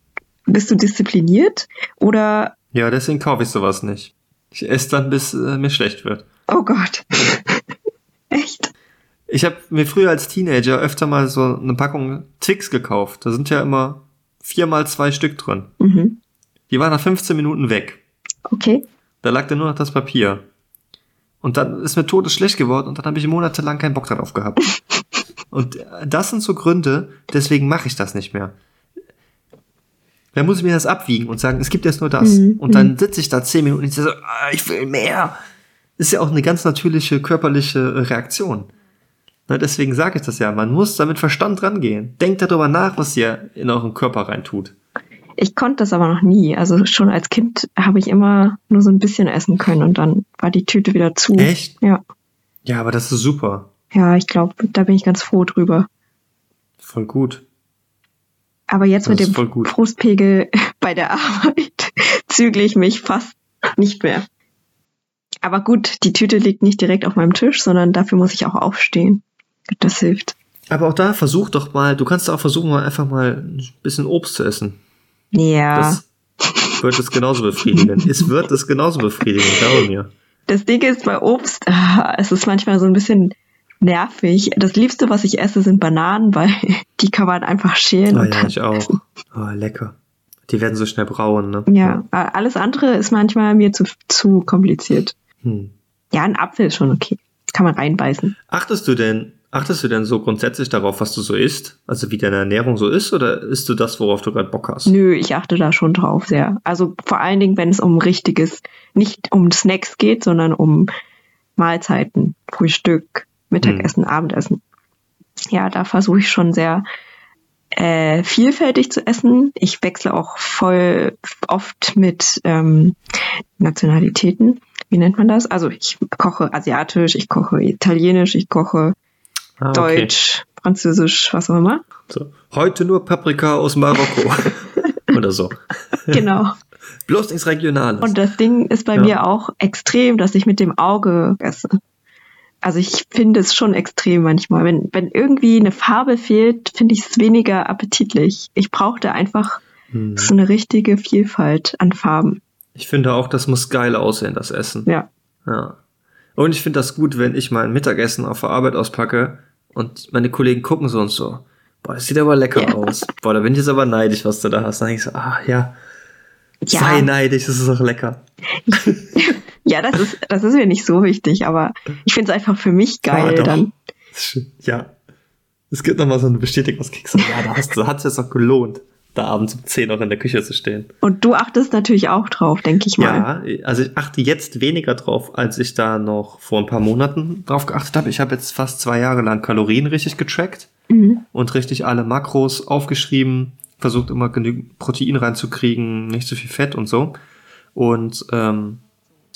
bist du diszipliniert? Oder, Ja, deswegen kaufe ich sowas nicht. Ich esse dann, bis äh, mir schlecht wird. oh Gott. [LAUGHS] Echt? Ich habe mir früher als Teenager öfter mal so eine Packung Twix gekauft. Da sind ja immer viermal zwei Stück drin. Mhm. Die waren nach 15 Minuten weg. Okay. Da lag dann nur noch das Papier. Und dann ist mir todesschlecht geworden und dann habe ich monatelang keinen Bock darauf gehabt. [LAUGHS] Und das sind so Gründe, deswegen mache ich das nicht mehr. Dann muss ich mir das abwiegen und sagen, es gibt jetzt nur das. Mhm, Und dann sitze ich da zehn Minuten und ich so, ah, ich will mehr. Ist ja auch eine ganz natürliche körperliche Reaktion. Na, deswegen sage ich das ja, man muss da mit Verstand rangehen. Denkt darüber nach, was ihr in euren Körper reintut. Ich konnte das aber noch nie. Also schon als Kind habe ich immer nur so ein bisschen essen können und dann war die Tüte wieder zu. Echt? Ja. Ja, aber das ist super. Ja, ich glaube, da bin ich ganz froh drüber. Voll gut. Aber jetzt Das mit dem. Frustpegel [LAUGHS] bei der Arbeit [LAUGHS] zügle ich mich fast nicht mehr. Aber gut, die Tüte liegt nicht direkt auf meinem Tisch, sondern dafür muss ich auch aufstehen. Das hilft. Aber auch da versuch doch mal, du kannst auch versuchen, mal einfach mal ein bisschen Obst zu essen. Ja. Das wird es genauso befriedigen. [LAUGHS] es wird es genauso befriedigen, glaube mir. Das Ding ist bei Obst, ah, es ist manchmal so ein bisschen nervig. Das Liebste, was ich esse, sind Bananen, [LAUGHS] weil die kann man einfach schälen. Oh und ja, ich auch. Oh, lecker. Die werden so schnell braun, ne? Ja, alles andere ist manchmal mir zu, zu kompliziert. Hm. Ja, ein Apfel ist schon okay. Kann man reinbeißen. Achtest du denn, achtest du denn so grundsätzlich darauf, was du so isst? Also wie deine Ernährung so ist? Oder isst du das, worauf du gerade Bock hast? Nö, ich achte da schon drauf sehr. Also vor allen Dingen, wenn es um richtiges, nicht um Snacks geht, sondern um Mahlzeiten, Frühstück, Mittagessen, Abendessen. Ja, da versuche ich schon sehr äh, vielfältig zu essen. Ich wechsle auch voll oft mit ähm, Nationalitäten. Wie nennt man das? Also ich koche asiatisch, ich koche italienisch, ich koche Ah, okay. deutsch, französisch, was auch immer. So. Heute nur Paprika aus Marokko. [LAUGHS] Oder so. Genau. Bloß nichts Regionales. Und das Ding ist bei Ja. mir auch extrem, dass ich mit dem Auge esse. Also ich finde es schon extrem manchmal. Wenn, wenn irgendwie eine Farbe fehlt, finde ich es weniger appetitlich. Ich brauchte einfach Hm. so eine richtige Vielfalt an Farben. Ich finde auch, das muss geil aussehen, das Essen. Ja. Ja. Und ich finde das gut, wenn ich mein Mittagessen auf der Arbeit auspacke und meine Kollegen gucken so und so. Boah, das sieht aber lecker Ja. aus. Boah, da bin ich jetzt aber neidisch, was du da hast. Dann denke ich so, ah ja, Ja. sei neidisch, das ist auch lecker. Ja, das ist, das ist mir nicht so wichtig, aber ich finde es einfach für mich geil doch. dann. Das ist schön. Ja. Es gibt nochmal so eine Bestätigungskick. So, ja, da hast du, hat's jetzt auch gelohnt, da abends um 10 noch in der Küche zu stehen. Und du achtest natürlich auch drauf, denke ich mal. Ja, also ich achte jetzt weniger drauf, als ich da noch vor ein paar Monaten drauf geachtet habe. Ich habe jetzt fast zwei Jahre lang Kalorien richtig getrackt Mhm. und richtig alle Makros aufgeschrieben, versucht immer genügend Protein reinzukriegen, nicht zu viel Fett und so. Und ähm,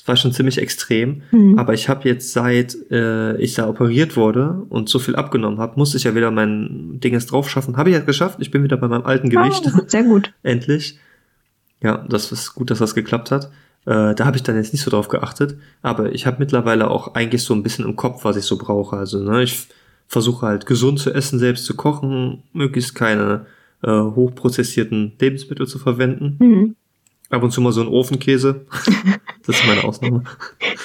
es war schon ziemlich extrem. Mhm. Aber ich habe jetzt seit äh, ich da operiert wurde und so viel abgenommen habe, musste ich ja wieder mein Dinges drauf schaffen. Habe ich ja geschafft. Ich bin wieder bei meinem alten Gewicht. Ah, sehr gut. [LAUGHS] Endlich. Ja, das ist gut, dass das geklappt hat. Äh, da habe ich dann jetzt nicht so drauf geachtet, aber ich habe mittlerweile auch eigentlich so ein bisschen im Kopf, was ich so brauche. Also, ne, ich versuche halt gesund zu essen, selbst zu kochen, möglichst keine äh, hochprozessierten Lebensmittel zu verwenden. Mhm. Ab und zu mal so ein Ofenkäse. [LAUGHS] das ist meine Ausnahme.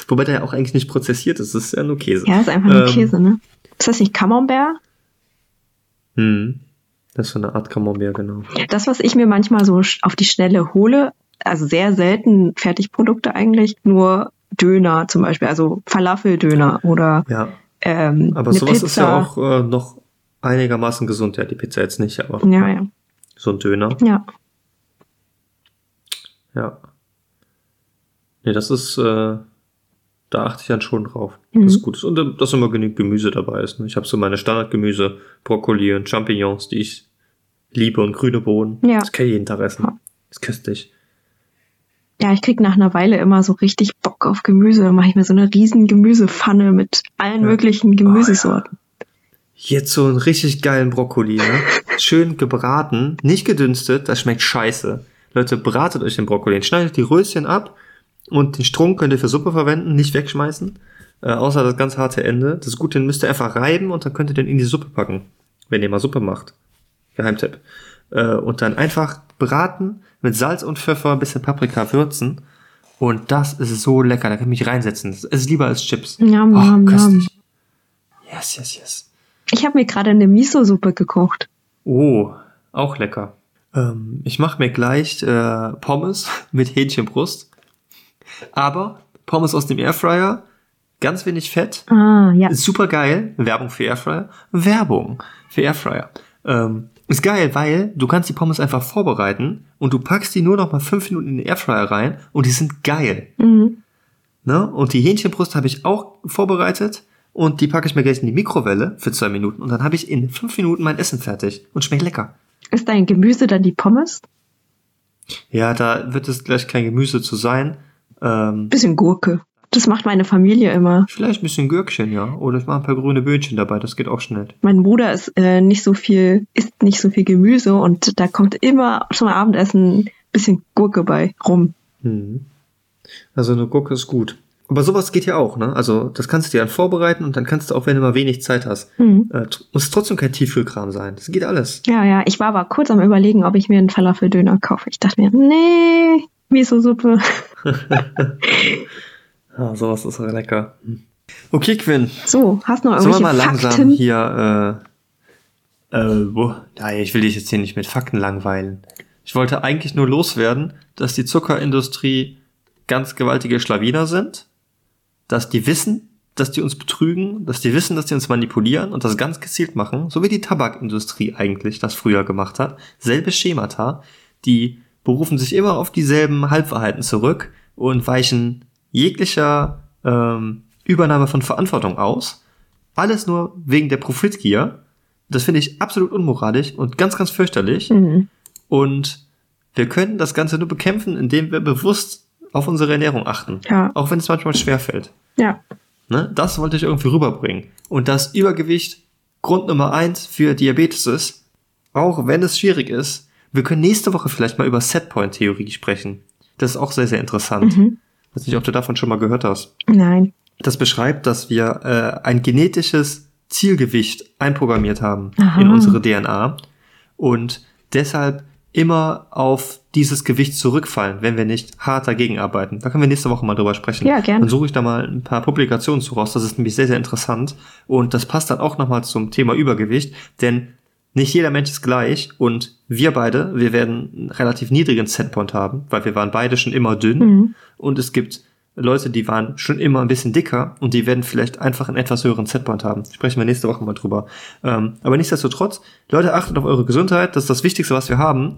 Wobei der ja auch eigentlich nicht prozessiert ist, das ist ja nur Käse. Ja, ist einfach nur Ähm, Käse, ne? Ist das nicht Camembert? Hm. Das ist so eine Art Camembert, genau. Das, was ich mir manchmal so auf die Schnelle hole, also sehr selten Fertigprodukte eigentlich, nur Döner zum Beispiel, also Falafeldöner oder Ja, ähm, aber sowas Pizza. ist ja auch äh, noch einigermaßen gesund. Ja, die Pizza jetzt nicht, aber Ja, ja, so ein Döner. ja. Ja. Nee, das ist, äh, da achte ich dann schon drauf, Mhm. dass es gut ist. Und äh, dass immer genügend Gemüse dabei ist. Ne? Ich habe so meine Standardgemüse, Brokkoli und Champignons, die ich liebe und grüne Bohnen. Ja. Das kann ich jeden Tag essen. Ja. Ist köstlich. Ja, ich krieg nach einer Weile immer so richtig Bock auf Gemüse. Dann mache ich mir so eine riesen Gemüsepfanne mit allen Ja. möglichen Gemüsesorten. Jetzt so einen richtig geilen Brokkoli, ne? [LAUGHS] Schön gebraten, nicht gedünstet, das schmeckt scheiße. Leute, bratet euch den Brokkoli, schneidet die Röschen ab und den Strunk könnt ihr für Suppe verwenden, nicht wegschmeißen. Äh, außer das ganz harte Ende. Das Gute, den müsst ihr einfach reiben und dann könnt ihr den in die Suppe packen. Wenn ihr mal Suppe macht. Geheimtipp. Äh, und dann einfach braten, mit Salz und Pfeffer, ein bisschen Paprika würzen. Und das ist so lecker, da kann ich mich reinsetzen. Das ist lieber als Chips. Yum, Oh, yum, köstlich. Yes, yes, yes. Ich habe mir gerade eine Miso-Suppe gekocht. Oh, auch lecker. Ähm, ich mache mir gleich äh, Pommes [LAUGHS] mit Hähnchenbrust. Aber Pommes aus dem Airfryer, ganz wenig Fett, Ah, ja. super geil. Werbung für Airfryer. Werbung für Airfryer. Ähm, ist geil, weil du kannst die Pommes einfach vorbereiten und du packst die nur noch mal fünf Minuten in den Airfryer rein und die sind geil. Mhm. Ne? Und die Hähnchenbrust habe ich auch vorbereitet und die packe ich mir gleich in die Mikrowelle für zwei Minuten und dann habe ich in fünf Minuten mein Essen fertig und schmeckt lecker. Ist dein Gemüse dann die Pommes? Ja, da wird es gleich kein Gemüse zu sein. Ähm, Bisschen Gurke. Das macht meine Familie immer. vielleicht ein bisschen Gürkchen, ja. Oder ich mache ein paar grüne Böhnchen dabei, das geht auch schnell. Mein Bruder ist äh, nicht so viel, isst nicht so viel Gemüse und da kommt immer zum Abendessen ein bisschen Gurke bei rum. Mhm. Also eine Gurke ist gut. Aber sowas geht ja auch, ne? Also das kannst du dir dann vorbereiten und dann kannst du auch, wenn du mal wenig Zeit hast, Mhm. äh, muss trotzdem kein Tiefkühlkram sein. Das geht alles. Ja, ja, ich war aber kurz am überlegen, ob ich mir einen Falafeldöner kaufe. Ich dachte mir, nee, Miso-Suppe. [LAUGHS] Ja, sowas ist lecker. Hm. Okay, Quinn. So, hast du noch Sollen wir irgendwelche mal langsam Fakten? hier, äh, äh, wo? Ja, ich will dich jetzt hier nicht mit Fakten langweilen. Ich wollte eigentlich nur loswerden, dass die Zuckerindustrie ganz gewaltige Schlawiner sind, dass die wissen, dass die uns betrügen, dass die wissen, dass die uns manipulieren und das ganz gezielt machen, so wie die Tabakindustrie eigentlich das früher gemacht hat. Selbe Schemata, die berufen sich immer auf dieselben Halbwahrheiten zurück und weichen jeglicher ähm, Übernahme von Verantwortung aus. Alles nur wegen der Profitgier. Das finde ich absolut unmoralisch und ganz, ganz fürchterlich. Mhm. Und wir können das Ganze nur bekämpfen, indem wir bewusst auf unsere Ernährung achten. Ja. Auch wenn es manchmal schwerfällt. Ja. Ne? Das wollte ich irgendwie rüberbringen. Und dass Übergewicht Grund Nummer eins für Diabetes ist, auch wenn es schwierig ist. Wir können nächste Woche vielleicht mal über Setpoint-Theorie sprechen. Das ist auch sehr, sehr interessant. Mhm. Weiß nicht, ob du davon schon mal gehört hast. Nein. Das beschreibt, dass wir äh, ein genetisches Zielgewicht einprogrammiert haben Aha. in unsere DNA und deshalb immer auf dieses Gewicht zurückfallen, wenn wir nicht hart dagegen arbeiten. Da können wir nächste Woche mal drüber sprechen. Ja, gerne. Dann suche ich da mal ein paar Publikationen zu raus. Das ist nämlich sehr, sehr interessant. Und das passt dann auch nochmal zum Thema Übergewicht, denn nicht jeder Mensch ist gleich und wir beide, wir werden einen relativ niedrigen Setpoint haben, weil wir waren beide schon immer dünn Mhm. und es gibt Leute, die waren schon immer ein bisschen dicker und die werden vielleicht einfach einen etwas höheren Setpoint haben. Sprechen wir nächste Woche mal drüber. Ähm, aber nichtsdestotrotz, Leute, achtet auf eure Gesundheit. Das ist das Wichtigste, was wir haben.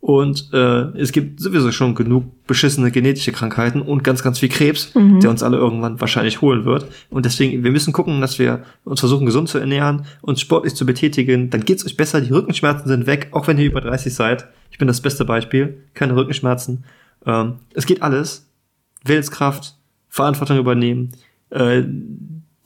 Und äh, es gibt sowieso schon genug beschissene genetische Krankheiten und ganz, ganz viel Krebs, Mhm. der uns alle irgendwann wahrscheinlich holen wird. Und deswegen, wir müssen gucken, dass wir uns versuchen, gesund zu ernähren, uns sportlich zu betätigen. Dann geht's euch besser. Die Rückenschmerzen sind weg, auch wenn ihr über 30 seid. Ich bin das beste Beispiel. Keine Rückenschmerzen. Ähm, es geht alles. Willenskraft, Verantwortung übernehmen, äh,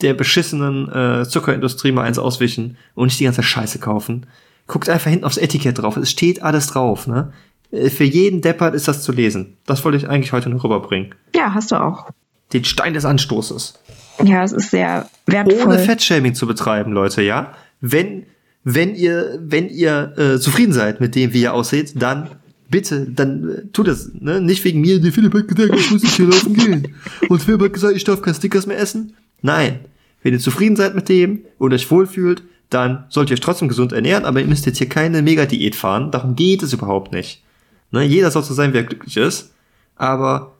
der beschissenen äh, Zuckerindustrie mal eins auswischen und nicht die ganze Scheiße kaufen. Guckt einfach hinten aufs Etikett drauf. Es steht alles drauf, ne? Äh, Für jeden Deppert ist das zu lesen. Das wollte ich eigentlich heute noch rüberbringen. Ja, hast du auch. Den Stein des Anstoßes. Ja, es ist sehr wertvoll. Ohne Fettshaming zu betreiben, Leute, ja? Wenn, wenn ihr, wenn ihr äh, zufrieden seid mit dem, wie ihr aussieht, dann bitte, dann äh, tut es, ne? Nicht wegen mir, der Philipp hat gesagt, ich muss nicht hier laufen gehen. Und Philipp hat gesagt, ich darf kein Stickers mehr essen. Nein. Wenn ihr zufrieden seid mit dem und euch wohlfühlt, dann sollt ihr euch trotzdem gesund ernähren, aber ihr müsst jetzt hier keine Mega-Diät fahren. Darum geht es überhaupt nicht. Ne? Jeder soll so sein, wie er glücklich ist. Aber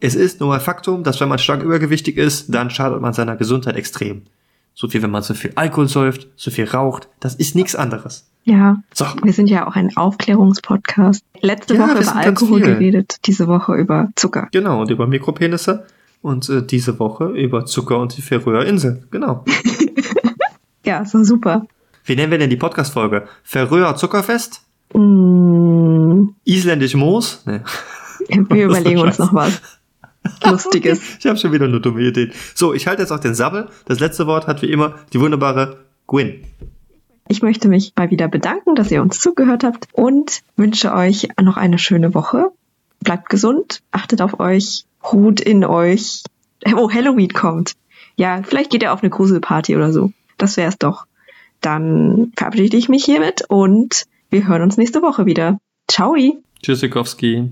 es ist nur ein Faktum, dass wenn man stark übergewichtig ist, dann schadet man seiner Gesundheit extrem. So viel, wenn man zu viel Alkohol säuft, zu viel raucht, das ist nichts anderes. Ja, So, wir sind ja auch ein Aufklärungspodcast. Letzte Ja, Woche über Alkohol geredet, diese Woche über Zucker. genau, und über Mikropenisse und äh, diese Woche über Zucker und die Färöer Insel. Genau. [LAUGHS] Ja, so super. Wie nennen wir denn die Podcast-Folge? Färöer Zuckerfest? Mm, Isländisch Moos? Nee. wir [LAUGHS] überlegen uns noch was [LAUGHS] Lustiges. Ich habe schon wieder nur dumme Ideen. So, ich halte jetzt auch den Sabbel. Das letzte Wort hat wie immer die wunderbare Gwyn. Ich möchte mich mal wieder bedanken, dass ihr uns zugehört habt und wünsche euch noch eine schöne Woche. Bleibt gesund, achtet auf euch, ruht in euch. Oh, Halloween kommt. Ja, vielleicht geht ihr auf eine Gruselparty oder so. Das wär's doch. Dann verabschiede ich mich hiermit und wir hören uns nächste Woche wieder. Ciao! Tschüssikowski.